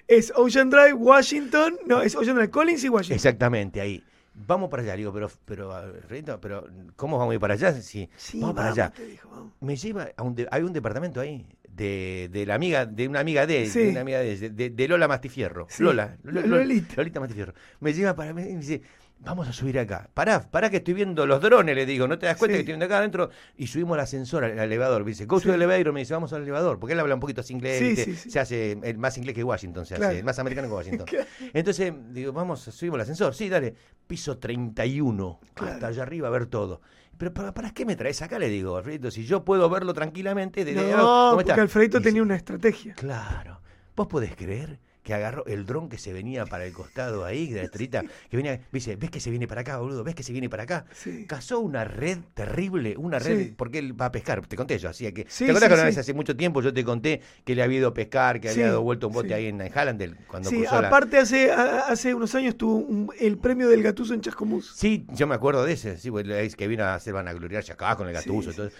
Es Ocean Drive, Washington. No, es Ocean Drive, Collins y Washington. Exactamente, ahí. Vamos para allá, digo, pero, pero, Alfredito, pero, ¿cómo vamos a ir para allá? Sí, Sí, vamos para allá. te dijo, vamos. Me lleva a un, de- hay un departamento ahí de, de la amiga, de una amiga de, Sí. de una amiga de, de- de Lola Mastifierro. Sí. Lola, Lo- Lo- Lolita. Lolita Mastifierro. Me lleva para mí y me dice, vamos a subir acá. Pará, pará que estoy viendo los drones, le digo, ¿no te das cuenta Sí. que estoy viendo acá adentro? Y subimos el ascensor, al, elevador. Me dice, go to the elevator, me dice, vamos al elevador. Porque él habla un poquito así inglés, se hace el más inglés que Washington, se Claro. hace, el más americano que Washington. [LAUGHS] Claro. Entonces, digo, vamos, subimos el ascensor, sí, dale. Piso 31, Claro. hasta allá arriba a ver todo. Pero ¿para, para qué me traes acá? Le digo, Alfredito, si yo puedo verlo tranquilamente desde No, ¿cómo porque está? Alfredito tenía una estrategia. Claro. ¿Vos podés creer que agarró el dron que se venía para el costado ahí, de la estrellita? Que venía, dice, ¿ves que se viene para acá, boludo? ¿Ves que se viene para acá? Sí. Cazó una red terrible, una red, Sí. porque él va a pescar, te conté yo, así que... Sí, ¿Te acuerdas que una vez hace mucho tiempo yo te conté que le había ido a pescar, que había dado vuelto un bote ahí en Hallandel cuando Sí, cruzó la... aparte hace, a- hace unos años tuvo un- el premio del Gatuso en Chascomús. Sí, yo me acuerdo de ese, sí, pues, es que vino a hacer vanagloriarse acá con el gatuso todo.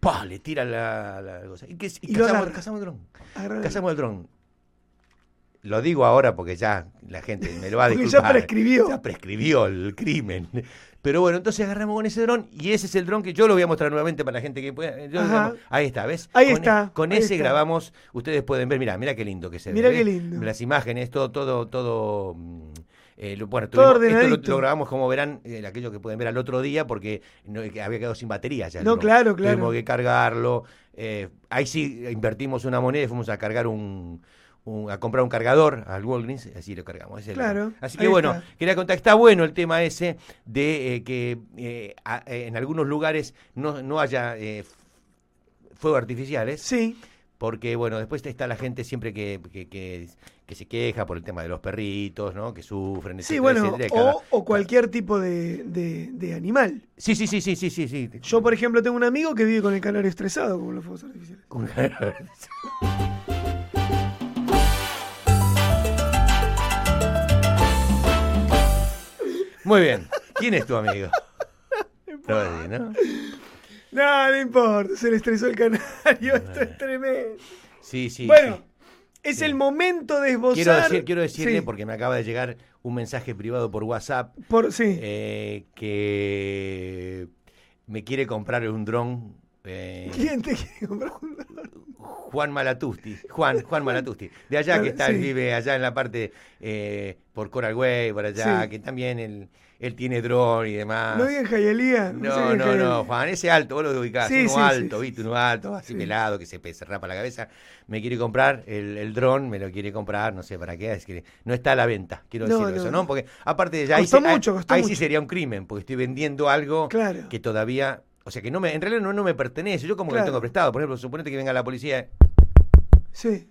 ¡Pah! Le tira la, la cosa. Y, que, y Y cazamos, el dron. Agarra- Cazamos el dron. Lo digo ahora porque ya la gente me lo va a Porque ya disculpar. prescribió. Ya prescribió el crimen. Pero bueno, entonces agarramos con ese dron y ese es el dron que yo lo voy a mostrar nuevamente para la gente que pueda. ahí está, ¿ves? Ahí Con- está, Con ahí ese está. grabamos, ustedes pueden ver, mira, mira qué lindo que se Mirá ve. qué ¿ves? lindo. Las imágenes, todo, todo, todo. mm, eh, lo- bueno, Todo esto lo, grabamos como verán, eh, aquello que pueden ver al otro día, porque no- que había quedado sin batería ya. No, claro, claro. Tuvimos que cargarlo. eh, ahí sí invertimos una moneda y fuimos a cargar un, un- a comprar un cargador al Walgreens, así lo cargamos. Claro, Así que bueno, está. quería contar, está bueno el tema ese de eh, que eh, a- eh, en algunos lugares no, no haya eh, fuegos artificiales, Sí, porque bueno, después está la gente siempre que, que, que- que se queja por el tema de los perritos, ¿no? Que sufren, sí, etcétera, bueno, etcétera, y cada- o, cualquier tipo de, de- de animal. Sí, sí, sí, sí, sí, sí, sí. Yo, por ejemplo, tengo un amigo que vive con el canario estresado como los fuegos artificiales. Muy bien. ¿Quién es tu amigo? Rodri, ¿no? No, no importa, se le estresó el canario, esto es tremendo. Sí, sí. bueno, sí. es Sí. el momento de esbozar. Quiero, decir, quiero decirle, Sí, porque me acaba de llegar un mensaje privado por WhatsApp por- sí. eh, que me quiere comprar un dron. Eh, ¿Quién te quiere comprar un? Juan Malatusti, Juan, Juan Malatusti, de allá que Claro, está, sí. él vive allá en la parte eh, por Coral Way, por allá, Sí. que también él, él tiene dron y demás. No digan Jayalía. No, no, Jayalía. no, Juan, ese alto, vos lo ubicás, Sí, uno alto, viste, uno alto, así Sí. pelado, que se, rapa la cabeza, me quiere comprar el, el dron, me lo quiere comprar, no sé para qué, es que no está a la venta, quiero No, decirlo no, eso, no. ¿no? Porque aparte de ya ahí, mucho, sí sería un crimen, porque estoy vendiendo algo Claro. que todavía, o sea, que no me, en realidad no, no me pertenece, yo como que lo tengo prestado, por ejemplo, suponete que venga la policía, Sí,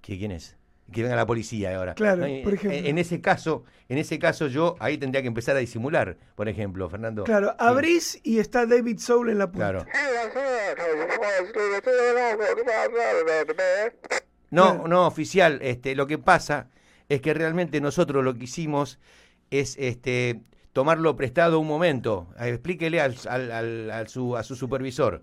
¿qué, ¿quién es? Que venga la policía ahora. Claro, por ejemplo. En, en ese caso, en ese caso yo ahí tendría que empezar a disimular, por ejemplo, Fernando. claro. Sí. Abrís y está David Soul en la puerta. Claro. No, Claro. no, oficial, este, lo que pasa es que realmente nosotros lo que hicimos es este tomarlo prestado un momento. Eh, Explíquele al, al- al- al su, a su supervisor.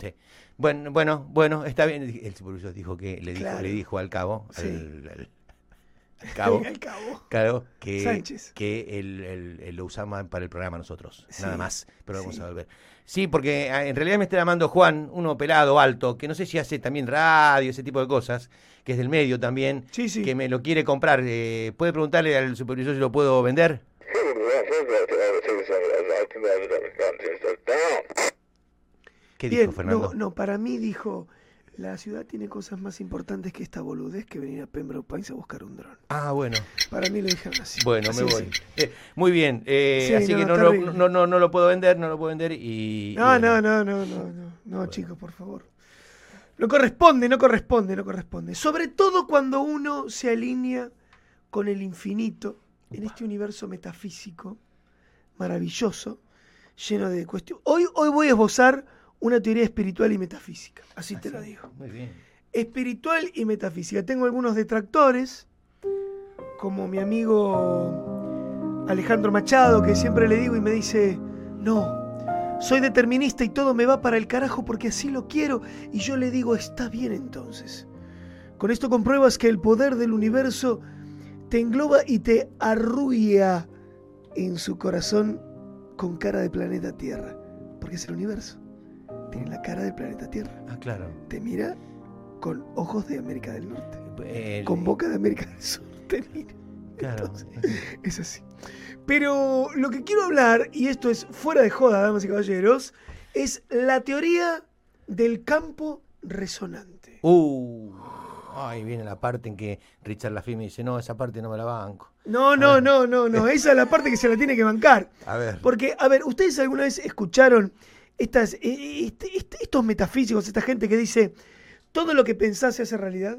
Sí. Bueno, bueno, bueno, está bien. El supervisor dijo que le dijo, Claro. le dijo al cabo, Sí. al, al- al cabo, Al cabo. claro, que, Sánchez. que él, él- él lo usamos para el programa nosotros, Sí, nada más, pero vamos sí. a volver. Sí, porque ah, en realidad me está llamando Juan, uno pelado, alto, que no sé si hace también radio, ese tipo de cosas, que es del medio también, Sí, sí. que me lo quiere comprar. Eh, ¿Puede preguntarle al supervisor si lo puedo vender? ¿Qué Bien, dijo Fernando? no, no, para mí dijo, la ciudad tiene cosas más importantes que esta boludez que venir a Pembroke Pines a buscar un dron. Ah, bueno. Para mí lo dijeron así. Bueno, Así, me voy. Eh, muy bien, eh, Sí, así no, que no, lo- no, no, no lo puedo vender, no lo puedo vender y... y No, no, no, no, no, no, no, chicos, por favor. No corresponde, no corresponde, no corresponde. Sobre todo cuando uno se alinea con el infinito en este universo metafísico maravilloso, lleno de cuestiones. Hoy, hoy voy a esbozar una teoría espiritual y metafísica, así te lo digo. Muy bien. espiritual y metafísica. Tengo algunos detractores, como mi amigo Alejandro Machado, que siempre le digo y me dice, no, soy determinista y todo me va para el carajo porque así lo quiero. Y yo le digo, está bien entonces. Con esto compruebas que el poder del universo te engloba y te arrulla en su corazón con cara de planeta Tierra. Porque es el universo. Tiene la cara del planeta Tierra Ah, claro. te mira con ojos de América del Norte, El- con boca de América del Sur. Te mira. Claro. Entonces, es así. Pero lo que quiero hablar, y esto es fuera de joda, damas y caballeros, es la teoría del campo resonante. Uh, ahí viene la parte en que Richard Lafime dice, no, esa parte no me la banco. No, no, no, no, no. Esa es la parte que se la tiene que bancar. [LAUGHS] A ver. Porque, a ver, ¿ustedes alguna vez escucharon estas, eh, este- este- estos metafísicos, esta gente que dice, todo lo que pensás se hace realidad?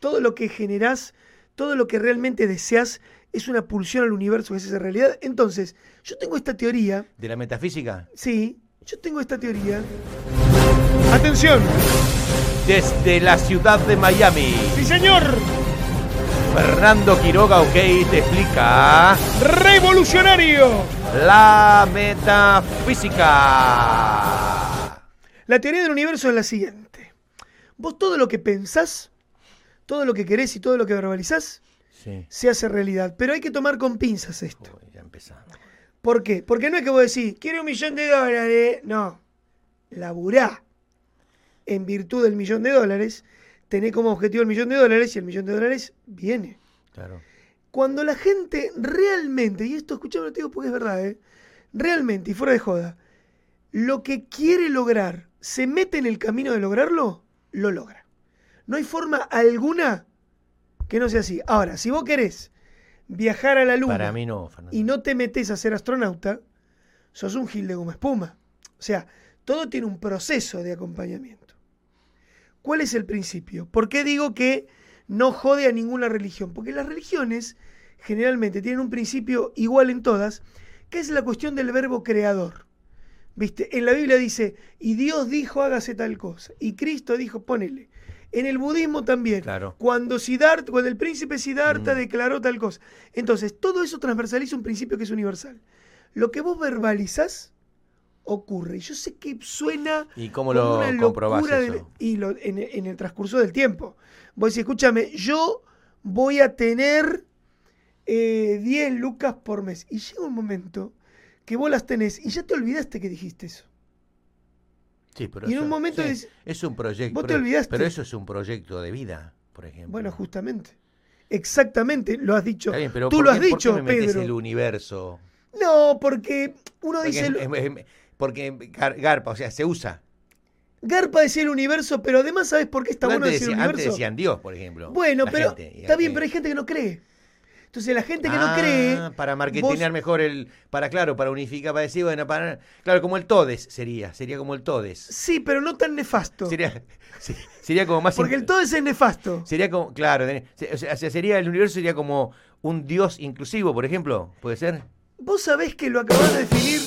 Todo lo que generás, todo lo que realmente deseas es una pulsión al universo que se hace realidad. Entonces, yo tengo esta teoría, ¿De la metafísica? sí, yo tengo esta teoría. ¡Atención! Desde la ciudad de Miami, ¡Sí, señor! Fernando Quiroga, ok, te explica ¡Revolucionario! la metafísica. La teoría del universo es la siguiente. Vos todo lo que pensás, todo lo que querés y todo lo que verbalizás, Sí. se hace realidad. Pero hay que tomar con pinzas esto. Ya empezamos. ¿Por qué? Porque no es que vos decís, quiero un millón de dólares. No. Laburá. En virtud del millón de dólares, tenés como objetivo el millón de dólares y el millón de dólares viene. Claro. Cuando la gente realmente, y esto escuchame, lo digo porque es verdad, ¿eh? realmente y fuera de joda, lo que quiere lograr, se mete en el camino de lograrlo, lo logra. No hay forma alguna que no sea así. Ahora, si vos querés viajar a la luna Para mí no, Fernando. y no te metes a ser astronauta, sos un gil de goma espuma. O sea, todo tiene un proceso de acompañamiento. ¿Cuál es el principio? ¿Por qué digo que no jode a ninguna religión? Porque las religiones generalmente tienen un principio igual en todas, que es la cuestión del verbo creador. ¿Viste? En la Biblia dice, y Dios dijo hágase tal cosa, y Cristo dijo ponele. En el budismo también. Claro. Cuando Siddhartha, cuando el príncipe Siddhartha Mm. declaró tal cosa. Entonces, todo eso transversaliza un principio que es universal. Lo que vos verbalizás ocurre. Y yo sé que suena ¿Y cómo lo una comprobás locura eso? del- y lo- en, en el transcurso del tiempo. Vos decís, escúchame, yo voy a tener eh, 10 lucas por mes. Y llega un momento que vos las tenés y ya te olvidaste que dijiste eso. Sí, pero y en eso- un momento sí, es- es un proyecto. vos te pero- olvidaste. Pero eso es un proyecto de vida, por ejemplo. Bueno, justamente. Exactamente, lo has dicho. Bien, pero Tú ¿por lo has qué- por qué dicho, me Pedro. el universo? No, porque uno Porque, dice... es- es- es- porque gar- garpa, o sea, se usa. Garpa decía el universo, pero además, ¿sabes por qué está bueno decir universo? antes decían Dios, por ejemplo. Bueno, pero gente, está bien, y- pero hay gente que no cree. Entonces la gente que no Ah, cree... Para marketinear vos- mejor el. Para, claro, para unificar, para decir, bueno, para. Claro, como el Todes sería. Sería como el Todes. Sí, pero no tan nefasto. Sería, [LAUGHS] sí, sería como más. Porque in- el todo es nefasto. Sería como. Claro, o sea, sería el universo sería como un Dios inclusivo, por ejemplo. ¿Puede ser? Vos sabés que lo acabas de definir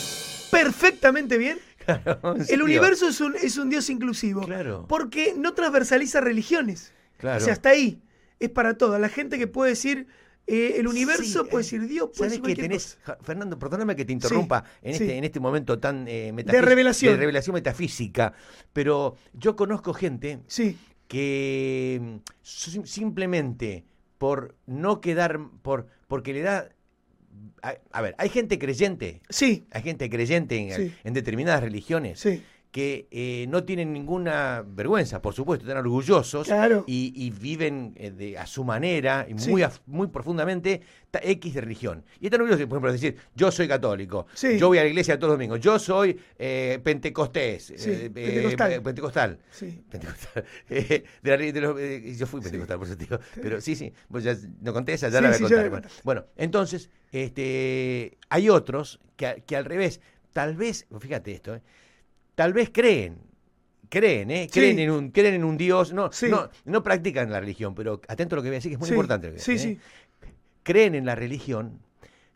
perfectamente bien. [LAUGHS] Claro, El serio. universo es un, es un Dios inclusivo. Claro. Porque no transversaliza religiones. Claro. O sea, hasta ahí. Es para todo. La gente que puede decir eh, el universo, Sí, puede eh, decir Dios, puede ¿Sabes decir que tenés, cosa. Fernando, perdóname que te interrumpa en, sí. este, en este momento tan eh, metafí- revelación. de revelación metafísica, pero yo conozco gente Sí, que mm, sim- simplemente por no quedar, por porque le da... A, a ver, hay gente creyente, sí, hay gente creyente en, Sí. en determinadas religiones sí. que eh, no tienen ninguna vergüenza, por supuesto, están orgullosos Claro. y, y viven eh, de- a su manera, y Sí. muy, muy profundamente, X de religión. Y están orgullosos, por ejemplo, de decir, yo soy católico, Sí. yo voy a la iglesia todos los domingos, yo soy eh, pentecostés, pentecostal. pentecostal. Sí. Pentecostal. [LAUGHS] De la- de los- yo fui pentecostal, por eso te digo. Pero sí, sí, vos ya no conté esa, ya la voy a contar. bueno, entonces, este, hay otros que, que al revés, tal vez, fíjate esto, eh, tal vez creen, creen, ¿eh? Sí. creen, en un, creen en un Dios, no, Sí. no, no practican la religión, pero atento a lo que voy a decir, que es muy Sí, importante. lo que Sí, sí. ¿eh? Creen en la religión,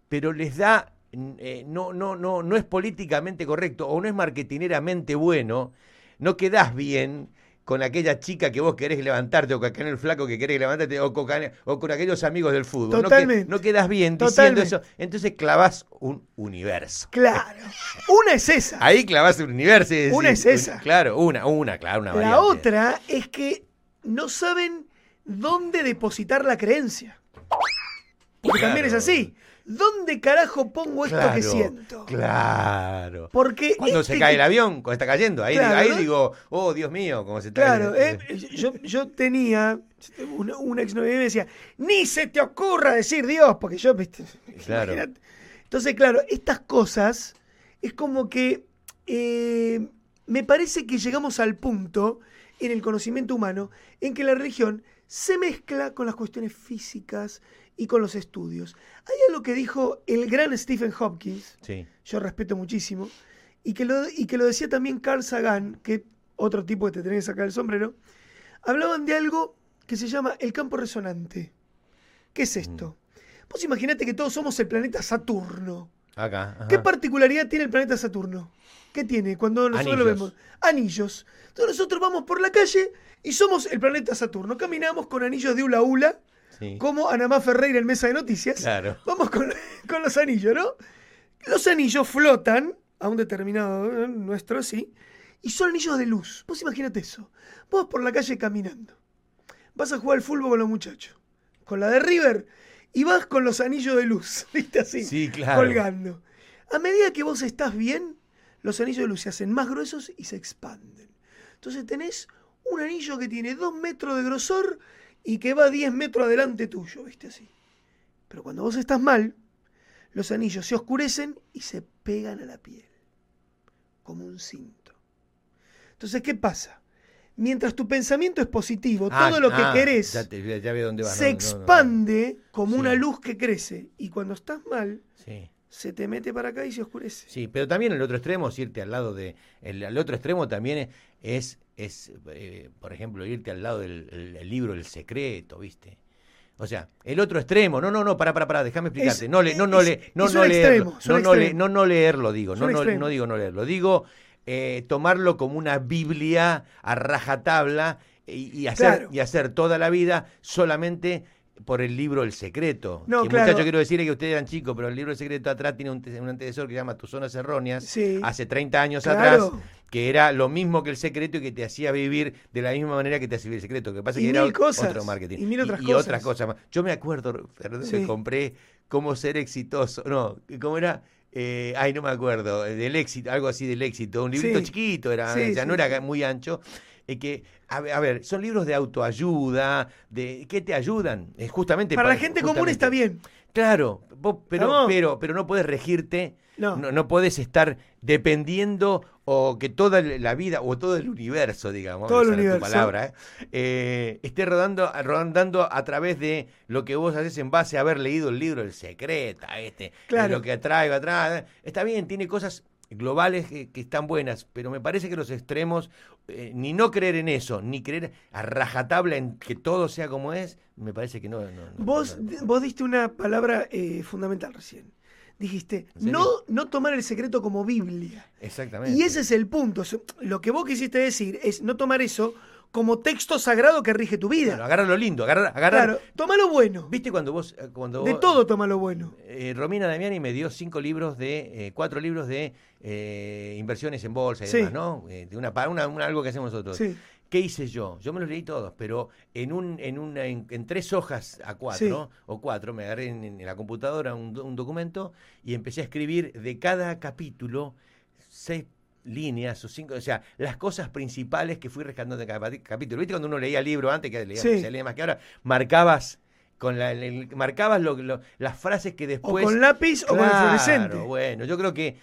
pero les da, mm, eh, no, no, no, no es políticamente correcto o no es marketineramente bueno, no quedás bien con aquella chica que vos querés levantarte, o con aquel flaco que querés levantarte, o con, o con aquellos amigos del fútbol. No que- Totalmente. No, quedas bien Totalmente. diciendo eso. Entonces clavas un universo. Claro. Una es esa. [LAUGHS] Ahí clavas un universo. decís, Una es esa. Claro, una, una, claro, una La variante. otra es que no saben dónde depositar la creencia. Porque también es así. ¿Dónde carajo pongo esto claro, que siento? Claro. Porque Cuando este se cae que- el avión, cuando está cayendo, ahí, Claro, ahí ¿no? digo, oh Dios mío, cómo se está Claro, eh, yo, yo tenía una, una exnovia y me decía, ni se te ocurra decir Dios, porque yo, viste, [LAUGHS] Claro. imagínate. Entonces, claro, estas cosas es como que eh, me parece que llegamos al punto en el conocimiento humano en que la religión se mezcla con las cuestiones físicas y con los estudios. Hay algo que dijo el gran Stephen Hopkins, Sí. yo respeto muchísimo, y que lo, y que lo decía también Carl Sagan, que otro tipo que te tenés que sacar el sombrero, hablaban de algo que se llama el campo resonante. ¿Qué es esto? Vos imaginate que todos somos el planeta Saturno. Acá. ajá. ¿Qué particularidad tiene el planeta Saturno? ¿Qué tiene cuando nosotros lo Anillos. vemos? Anillos. Entonces nosotros vamos por la calle y somos el planeta Saturno. Caminamos con anillos de hula hula, Sí. como Anamá Ferreira en Mesa de Noticias. Claro. Vamos con, [LAUGHS] con los anillos, ¿no? Los anillos flotan a un determinado, eh, nuestro sí, y son anillos de luz. Vos imagínate eso. Vos por la calle caminando. Vas a jugar al fútbol con los muchachos. Con la de River. Y vas con los anillos de luz. [LAUGHS] ¿Viste así? Sí, claro. Colgando. A medida que vos estás bien, los anillos de luz se hacen más gruesos y se expanden. Entonces tenés un anillo que tiene 2 metros de grosor y que va 10 metros adelante tuyo, ¿viste así? Pero cuando vos estás mal, los anillos se oscurecen y se pegan a la piel, como un cinto. Entonces, ¿qué pasa? Mientras tu pensamiento es positivo, Ah, todo lo que querés Ya, te- ya veo dónde vas. se no, no, no, no. expande como Sí. una luz que crece. Y cuando estás mal, Sí. Se te mete para acá y se oscurece. Sí, pero también el otro extremo es irte al lado de. El, el otro extremo también es, es eh, por ejemplo, irte al lado del el- el libro El Secreto, ¿viste? O sea, el otro extremo, no, no, no, para, para, para, déjame explicarte. Es- no, le, no, no, le, no, no leerlo. extremo, no, no, le- no, no leerlo, digo. No, no, no digo no leerlo. Digo eh, tomarlo como una Biblia a rajatabla y, y hacer, Claro. y hacer toda la vida solamente por el libro El Secreto. No, que claro. muchacho, quiero decirle que ustedes eran chicos, pero el libro El Secreto atrás tiene un, te- un antecesor que se llama Tus Zonas Erróneas. Sí. Hace 30 años Claro. atrás, que era lo mismo que el secreto y que te hacía vivir de la misma manera que te hacía vivir el secreto. Que pasa Y que era cosas, otro marketing. y mil otras y, cosas. otras cosas más. Yo me acuerdo, Fernando, Sí. me compré Cómo ser exitoso. No, ¿cómo era? Eh, ay, no me acuerdo. Del éxito, algo así del éxito. Un librito Sí. chiquito, era, Sí, o sea, sí, no era muy ancho. Eh, que, a ver, a ver, son libros de autoayuda, de ¿qué te ayudan? Es justamente Para la gente común está bien. Claro, vos- pero, ¿Estamos? pero, pero no puedes regirte, No. no, no puedes estar dependiendo o que toda la vida o todo el universo, digamos, Todo el tu palabra, ¿eh? Eh, esté rodando, rodando a través de lo que vos haces en base a haber leído el libro El Secreto, este, Claro. de lo que atrae, atrás. Está bien, tiene cosas globales que, que están buenas, pero me parece que los extremos, eh, ni no creer en eso, ni creer a rajatabla en que todo sea como es, me parece que no. no- no- Vos, no- vos diste una palabra eh, fundamental recién. Dijiste, no, no tomar el secreto como Biblia. Exactamente. Y ese es el punto. Lo que vos quisiste decir es no tomar eso como texto sagrado que rige tu vida. Claro, agarra lo lindo, agarra, agarra- Claro, toma lo bueno. ¿Viste cuando vos, eh, cuando De vos- todo toma lo bueno. eh, Romina Damiani me dio cinco libros de, eh, cuatro libros de eh, inversiones en bolsa y Sí. demás, ¿no? De una, una- una- algo que hacemos nosotros. Sí. ¿Qué hice yo? Yo me los leí todos, pero en un, en una, en, en tres hojas a cuatro o cuatro, me agarré en, en la computadora un, do- un documento y empecé a escribir de cada capítulo seis líneas o cinco, o sea, las cosas principales que fui rescatando de cada capítulo. ¿Viste cuando uno leía libro antes, que leía, Sí. se leía más que ahora, marcabas con la, el- marcabas lo- lo- las frases que O después con lápiz o con el fluorescente. Bueno, yo creo que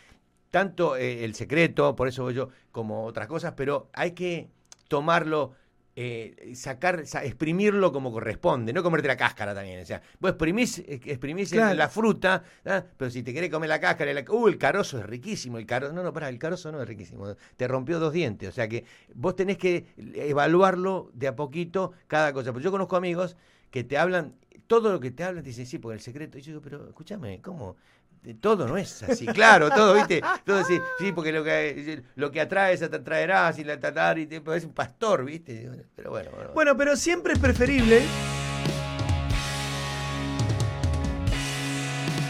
tanto eh, el secreto, por eso voy yo, como otras cosas, pero hay que tomarlo, eh, sacar, sa- exprimirlo como corresponde, no comerte la cáscara también. O sea, vos exprimís, eh, exprimís Claro. la fruta, ¿ah? pero si te querés comer la cáscara, la- uh, el carozo es riquísimo, el carozo, no, no, pará, el carozo no es riquísimo, te rompió dos dientes, o sea que vos tenés que evaluarlo de a poquito cada cosa. Pues yo conozco amigos que te hablan, todo lo que te hablan, te dicen, sí, porque el secreto, y yo digo, pero escúchame, ¿cómo? De- Todo no es así, [LAUGHS] claro, todo, ¿viste? Todo sí, sí, porque lo que, lo que atraes te atraerás y la tratar y te es un pastor, ¿viste? Pero bueno, bueno. Bueno, pero siempre es preferible.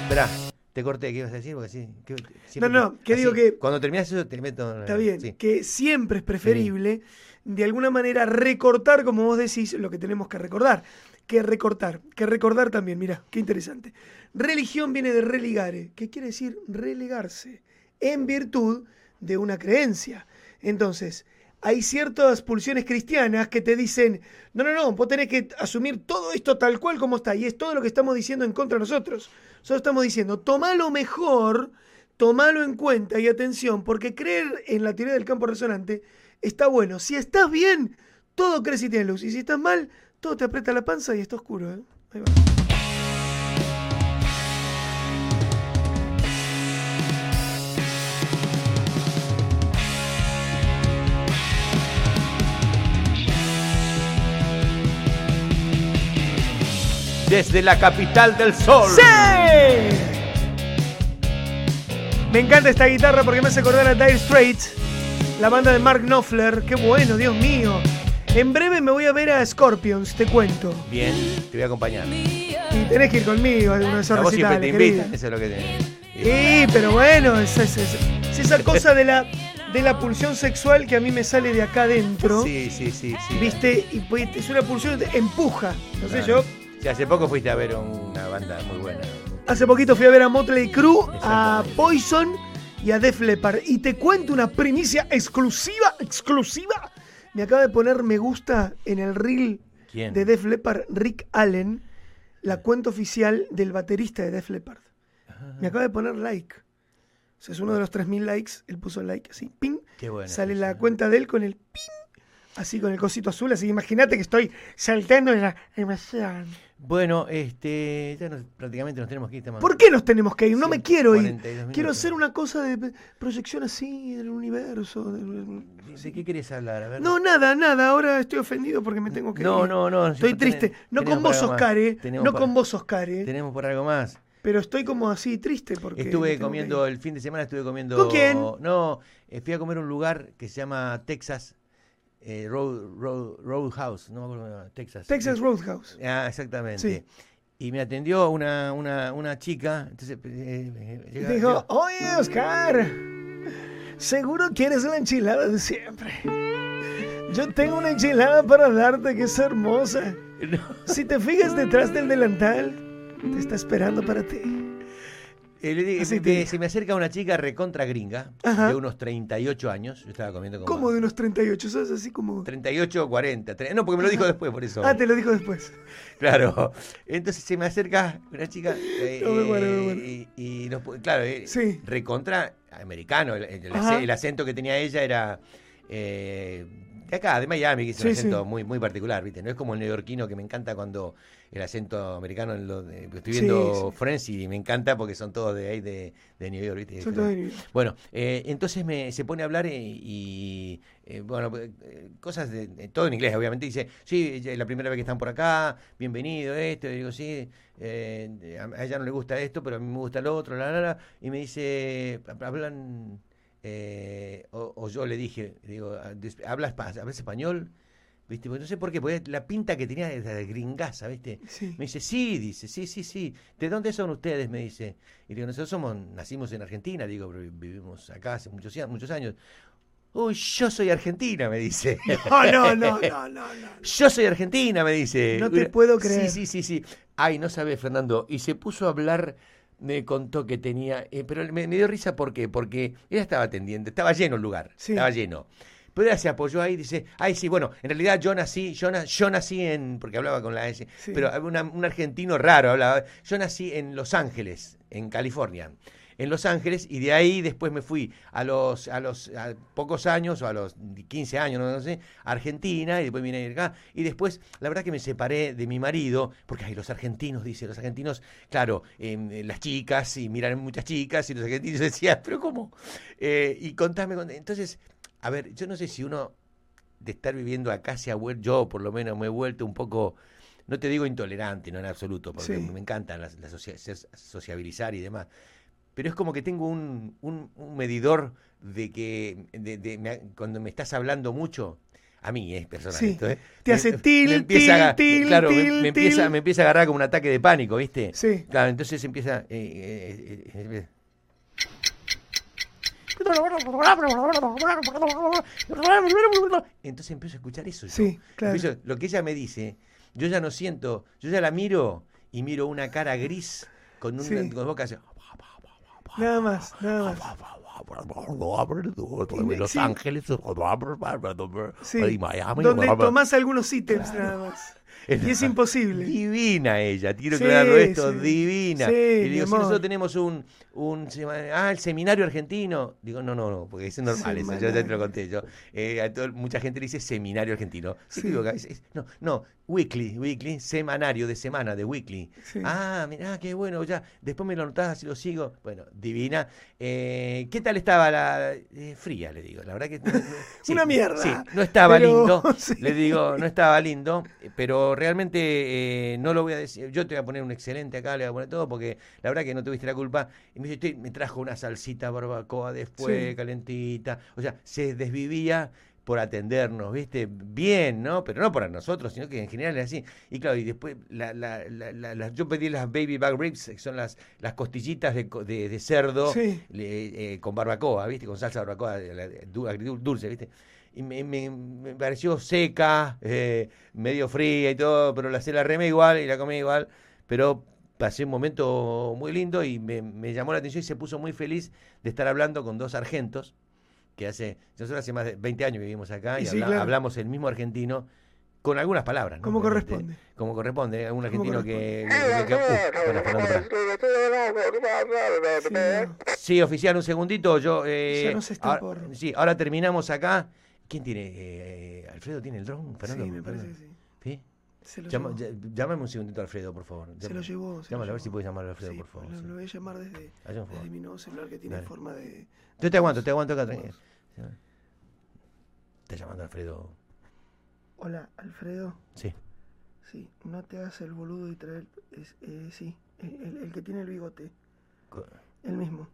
Esperá, te corté, ¿qué ibas a decir? Porque que- No, no, que así, digo que- Cuando terminas eso te meto... Está bien, sí. que siempre es preferible, de alguna manera, recortar, como vos decís, lo que tenemos que recordar. Que recortar, que recordar también, mira, qué interesante. Religión viene de religare, que quiere decir relegarse, en virtud de una creencia. Entonces, hay ciertas pulsiones cristianas que te dicen, no, no, no, vos tenés que asumir todo esto tal cual como está, y es todo lo que estamos diciendo en contra de nosotros. Nosotros estamos diciendo, toma lo mejor, tomalo en cuenta y atención, porque creer en la teoría del campo resonante está bueno. Si estás bien, todo crece y tiene luz, y si estás mal, todo te aprieta la panza y está oscuro. ¿eh? Ahí va. desde la capital del sol. ¡Sí! Me encanta esta guitarra porque me hace acordar a Dire Straits, la banda de Mark Knopfler. ¡Qué bueno, Dios mío! En breve me voy a ver a Scorpions, te cuento. Bien, te voy a acompañar. Y tenés que ir conmigo a uno de esos A vos siempre te invitan, eso es lo que te. Sí, pero bueno, es, es- es- es esa cosa de la, de la pulsión sexual que a mí me sale de acá adentro. Sí, sí, sí, sí. ¿Viste? Y pues, es una pulsión que te empuja. Entonces Claro. yo Sí, hace poco fuiste a ver una banda muy buena. Hace poquito fui a ver a Motley Crue, a. Poison y a Def Leppard. Y te cuento una primicia exclusiva, exclusiva. Me acaba de poner me gusta en el reel ¿Quién? de Def Leppard, Rick Allen, la cuenta oficial del baterista de Def Leppard. Me acaba de poner like. O sea, es uno de los 3.000 likes. Él puso like así, ping. Qué bueno. Sale la cuenta de él con el ping. Así con el cosito azul. Así imagínate que estoy saltando en la emoción. Bueno, este, ya nos- prácticamente nos tenemos que ir. estamos- ¿Por qué nos tenemos que ir? No me quiero ir. 42 Quiero hacer una cosa de proyección así del universo. del- ¿De qué querés hablar? A ver. No, nada, nada. Ahora estoy ofendido porque me tengo que no, ir. no, no. Estoy tenemos- triste. No con vos. Oscar, eh. No para- con vos, Oscar, eh. Tenemos por algo más. Pero estoy como así triste porque. Estuve comiendo el fin de semana, estuve comiendo. ¿Con quién? No, eh, fui a comer a un lugar que se llama Texas eh, Road, Road, Roadhouse, no me acuerdo Texas. Texas Roadhouse. Ah, exactamente. Sí. Y me atendió una, una, una chica. Entonces, eh, eh, dijo: Oye, Oscar. Seguro quieres la enchilada de siempre. Yo tengo una enchilada para darte que es hermosa. [LAUGHS] No. Si te fijas detrás del delantal, te está esperando para ti. Eh, le dije, Así me- te se me acerca una chica recontra gringa, Ajá. de unos 38 años. Yo estaba comiendo como. ¿Cómo de unos 38? ¿Sos así como.? 38 o 40. tre- No, porque me lo dijo después, por eso. Ah, te lo dijo después. [LAUGHS] Claro. Entonces se me acerca una chica eh, No, y, y nos claro, eh, Sí. recontra americano. El acento que tenía ella era eh, de acá, de Miami, que es un acento sí. muy, muy particular, ¿viste? No es como el neoyorquino que me encanta cuando el acento americano, en lo de- estoy viendo sí. Friends y me encanta porque son todos de ahí, de, de New York, ¿viste? Son todos de New York. Bueno, eh, entonces me, se pone a hablar y, y, eh, bueno, eh, cosas de, todo en inglés, obviamente. Dice, sí, es la primera vez que están por acá, bienvenido, esto. Y digo, sí, eh, a a ella no le gusta esto, pero a mí me gusta lo otro, la, la, la. Y me dice, hablan, eh, o, o yo le dije, digo, "Ah, ¿hablas, ¿hablas español? ¿Viste? Pues no sé por qué, porque la pinta que tenía era de gringaza, ¿viste? Sí. Me dice, sí, dice, sí, sí, sí. ¿De dónde son ustedes? Me dice. Y digo, nosotros somos, nacimos en Argentina, digo, pero vivimos acá hace muchos, muchos años. Uy, yo soy argentina, me dice. [LAUGHS] No, no, no, no, no, no. Yo soy argentina, me dice. No te puedo creer. Sí, sí, sí, sí. Ay, no sabes, Fernando. Y se puso a hablar, me contó que tenía. eh, pero me, me dio risa, ¿por qué? Porque ella estaba atendiendo, estaba lleno el lugar, Sí. estaba lleno. Pero ella se apoyó ahí y dice, ay, sí, bueno, en realidad yo nací, yo, na- yo nací en, porque hablaba con la S, Sí. pero una- un argentino raro hablaba, yo nací en Los Ángeles, en California. En Los Ángeles y de ahí después me fui a los a los a pocos años o a los 15 años, no, no sé, a Argentina y después vine a ir acá y después la verdad que me separé de mi marido porque hay los argentinos, dice, los argentinos, claro, eh, las chicas y miran muchas chicas y los argentinos [LAUGHS] decían, pero ¿cómo? Eh, y contame, cont- entonces, a ver, yo no sé si uno de estar viviendo acá se ha vuelto, yo por lo menos me he vuelto un poco, no te digo intolerante, no en absoluto, porque Sí. me encanta la, la socia- ser- sociabilizar y demás, pero es como que tengo un, un- un medidor de que de- de- me- cuando me estás hablando mucho, a mí es personal Sí. esto, ¿eh? Te Me- hace me til, a- til, til, claro, me- til, me, empieza, me empieza a agarrar como un ataque de pánico, ¿viste? Sí. Claro, entonces empieza... eh, eh, eh, eh, entonces empiezo a escuchar eso. yo. Sí, claro. Empiezo- lo que ella me dice, yo ya no siento, yo ya la miro y miro una cara gris con, un, Sí. con boca así. Nada más, nada más. Los Sí. Ángeles, Sí. y Miami. Donde tomás algunos ítems nada más. Y es imposible. Divina ella, quiero Sí, aclararlo esto, sí. divina. Sí, y digo, si nosotros tenemos un, un ah, el seminario argentino. Digo, no, no, no, porque es normal eso, yo ya te lo conté yo. Eh, a todo- mucha gente le dice seminario argentino. Es- es- no, no, weekly, weekly, semanario de semana, de weekly. Sí. Ah, mirá, qué bueno, ya, después me lo anotás, así lo sigo. Bueno, divina. Eh, ¿Qué tal estaba la eh, fría, le digo? La verdad que... [LAUGHS] Una mierda. Sí, no estaba Pero, lindo. [LAUGHS] Le digo, no estaba lindo, pero realmente eh, no lo voy a decir. Yo te voy a poner un excelente acá, le voy a poner todo, porque la verdad que no tuviste la culpa. Y me, dice, "Estoy- me trajo una salsita barbacoa después, Sí. calentita. O sea, se desvivía por atendernos, ¿viste? Bien, ¿no? Pero no para nosotros, sino que en general es así. Y claro, y después la, la- la- la- la- yo pedí las baby back ribs, que son las, las costillitas de, de- de cerdo Sí. le- eh, con barbacoa, ¿viste? Con salsa barbacoa dulce, ¿viste? Y me, me- me pareció seca, eh, medio fría y todo, pero la, la remé igual y la comí igual. Pero pasé un momento muy lindo y me, me llamó la atención y se puso muy feliz de estar hablando con dos argentos, que hace, nosotros hace más de 20 años vivimos acá y, Y sí, habla- claro. hablamos el mismo argentino con algunas palabras. ¿no? Como Obviamente, corresponde. Como corresponde, un Como argentino que... uh. Sí, oficial, un segundito. Yo, eh, Ya no se está ahora, por- Sí, ahora terminamos acá. ¿Quién tiene? Eh, ¿Alfredo tiene el dron? Fernando, Sí, me parece sí. ¿Sí? Se lo Llama- ll- llámame un segundito a Alfredo, por favor. Se lo llevó. se lo Llámalo, a ver si puedes llamar a Alfredo, Sí, por favor. Lo, sí. lo voy a llamar desde, desde mi nuevo celular que tiene Dale. forma de. Yo te aguanto, te aguanto acá. tranquilo. Está llamando Alfredo. Hola, Alfredo. Sí. Sí, no te hagas el boludo y traer. Es, eh, sí, el, el- el que tiene el bigote. Co- El mismo.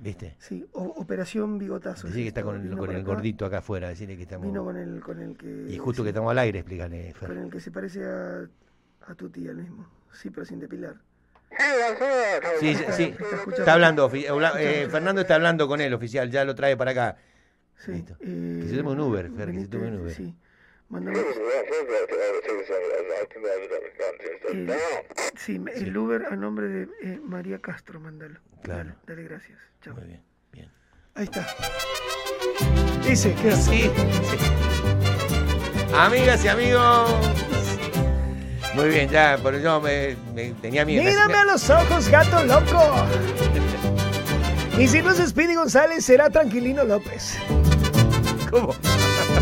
¿Viste? Sí, o- Operación Bigotazo. Decir que está con el, con el gordito acá afuera. Decirle que estamos. Vino con el, con el que. Y justo sí, que estamos al aire, explícale, Fer. Con el que se parece a, a tu tía, el mismo. Sí, pero sin depilar. Sí, sí, sí. Está. Está hablando, eh, Fernando está hablando con él, oficial. Ya lo trae para acá. Sí. Listo. eh, Que se tome un Uber, Fer, que se tome un Uber. Sí. Mándame. eh, sí, el Uber a nombre de eh, María Castro, mándalo. Claro. Dale, dale, gracias. Chao. Muy bien, bien. Ahí está. Ese, ¿qué hace? Sí, sí. Amigas y amigos. Muy bien, ya, pero yo me, me tenía miedo. me- Mírame a los ojos, gato loco. Y si no es Speedy González, será Tranquilino López. ¿Cómo?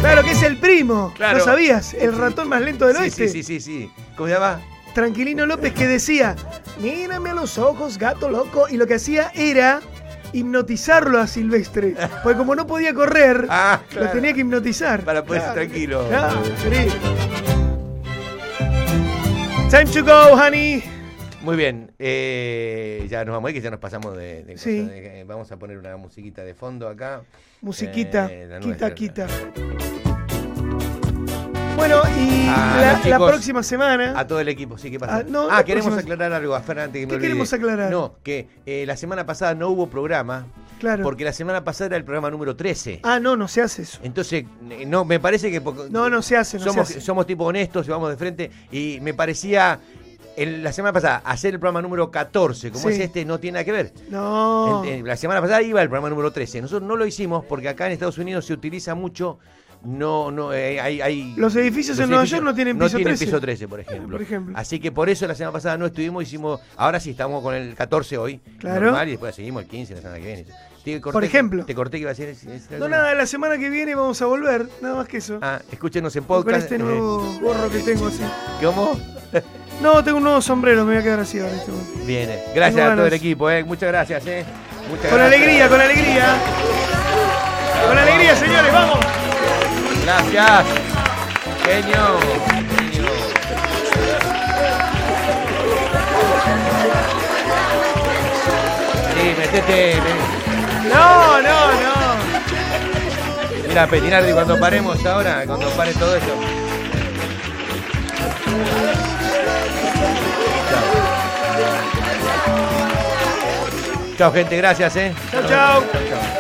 Claro que es el primo. Claro. ¿Lo sabías? El ratón más lento del Sí, oeste. sí, sí, sí, sí. ¿Cómo se llama? Tranquilino López que decía, mírame a los ojos, gato loco. Y lo que hacía era hipnotizarlo a Silvestre. Porque como no podía correr, [LAUGHS] Ah, lo tenía que hipnotizar. Para poder estar tranquilo. Claro, sí. Time to go, honey. Muy bien, eh, ya nos vamos a ir, que ya nos pasamos de, de Sí. cosas de- eh, vamos a poner una musiquita de fondo acá. Musiquita, Eh, quita, quita. Bueno, y Ah, la, próxima semana. A todo el equipo, sí, ¿qué pasa? Ah, no, Ah, queremos próxima- aclarar algo, a Fer, antes que me ¿Qué queremos aclarar? No, que eh, la semana pasada no hubo programa, Claro. porque la semana pasada era el programa número 13. Ah, no, no se hace eso. Entonces, eh, no, me parece que... No, no se hace, no somos, se hace. somos tipo honestos y vamos de frente. Y me parecía, el- la semana pasada, hacer el programa número 14, como Sí. es este, no tiene nada que ver. No. En- en- la semana pasada iba el programa número 13. Nosotros no lo hicimos porque acá en Estados Unidos se utiliza mucho. No, no, eh, hay, hay- Los edificios en Nueva York no tienen piso 13. piso 13, por ejemplo. por ejemplo. Así que por eso la semana pasada no estuvimos, hicimos. Ahora sí estamos con el 14 hoy. Claro. Normal, y después seguimos el 15 la semana que viene. Corté- Por ejemplo. Te corté que iba a decir. decir No, nada, la semana que viene vamos a volver. Nada más que eso. Ah, escúchenos en Con podcast. este eh, nuevo gorro que tengo así. ¿Cómo? No, tengo un nuevo sombrero, me voy a quedar así ahora. Este momento. Bien, eh. gracias Tengo a todo el equipo, eh. Muchas gracias, eh. Muchas Con gracias. alegría, con alegría. Con alegría, señores, vamos. Gracias. Genio. Genio. Sí, metete. me- No, no, no. Mira, Petinardi, cuando paremos ahora, cuando pare todo esto. Chao, gente, gracias, eh. Chao, chao.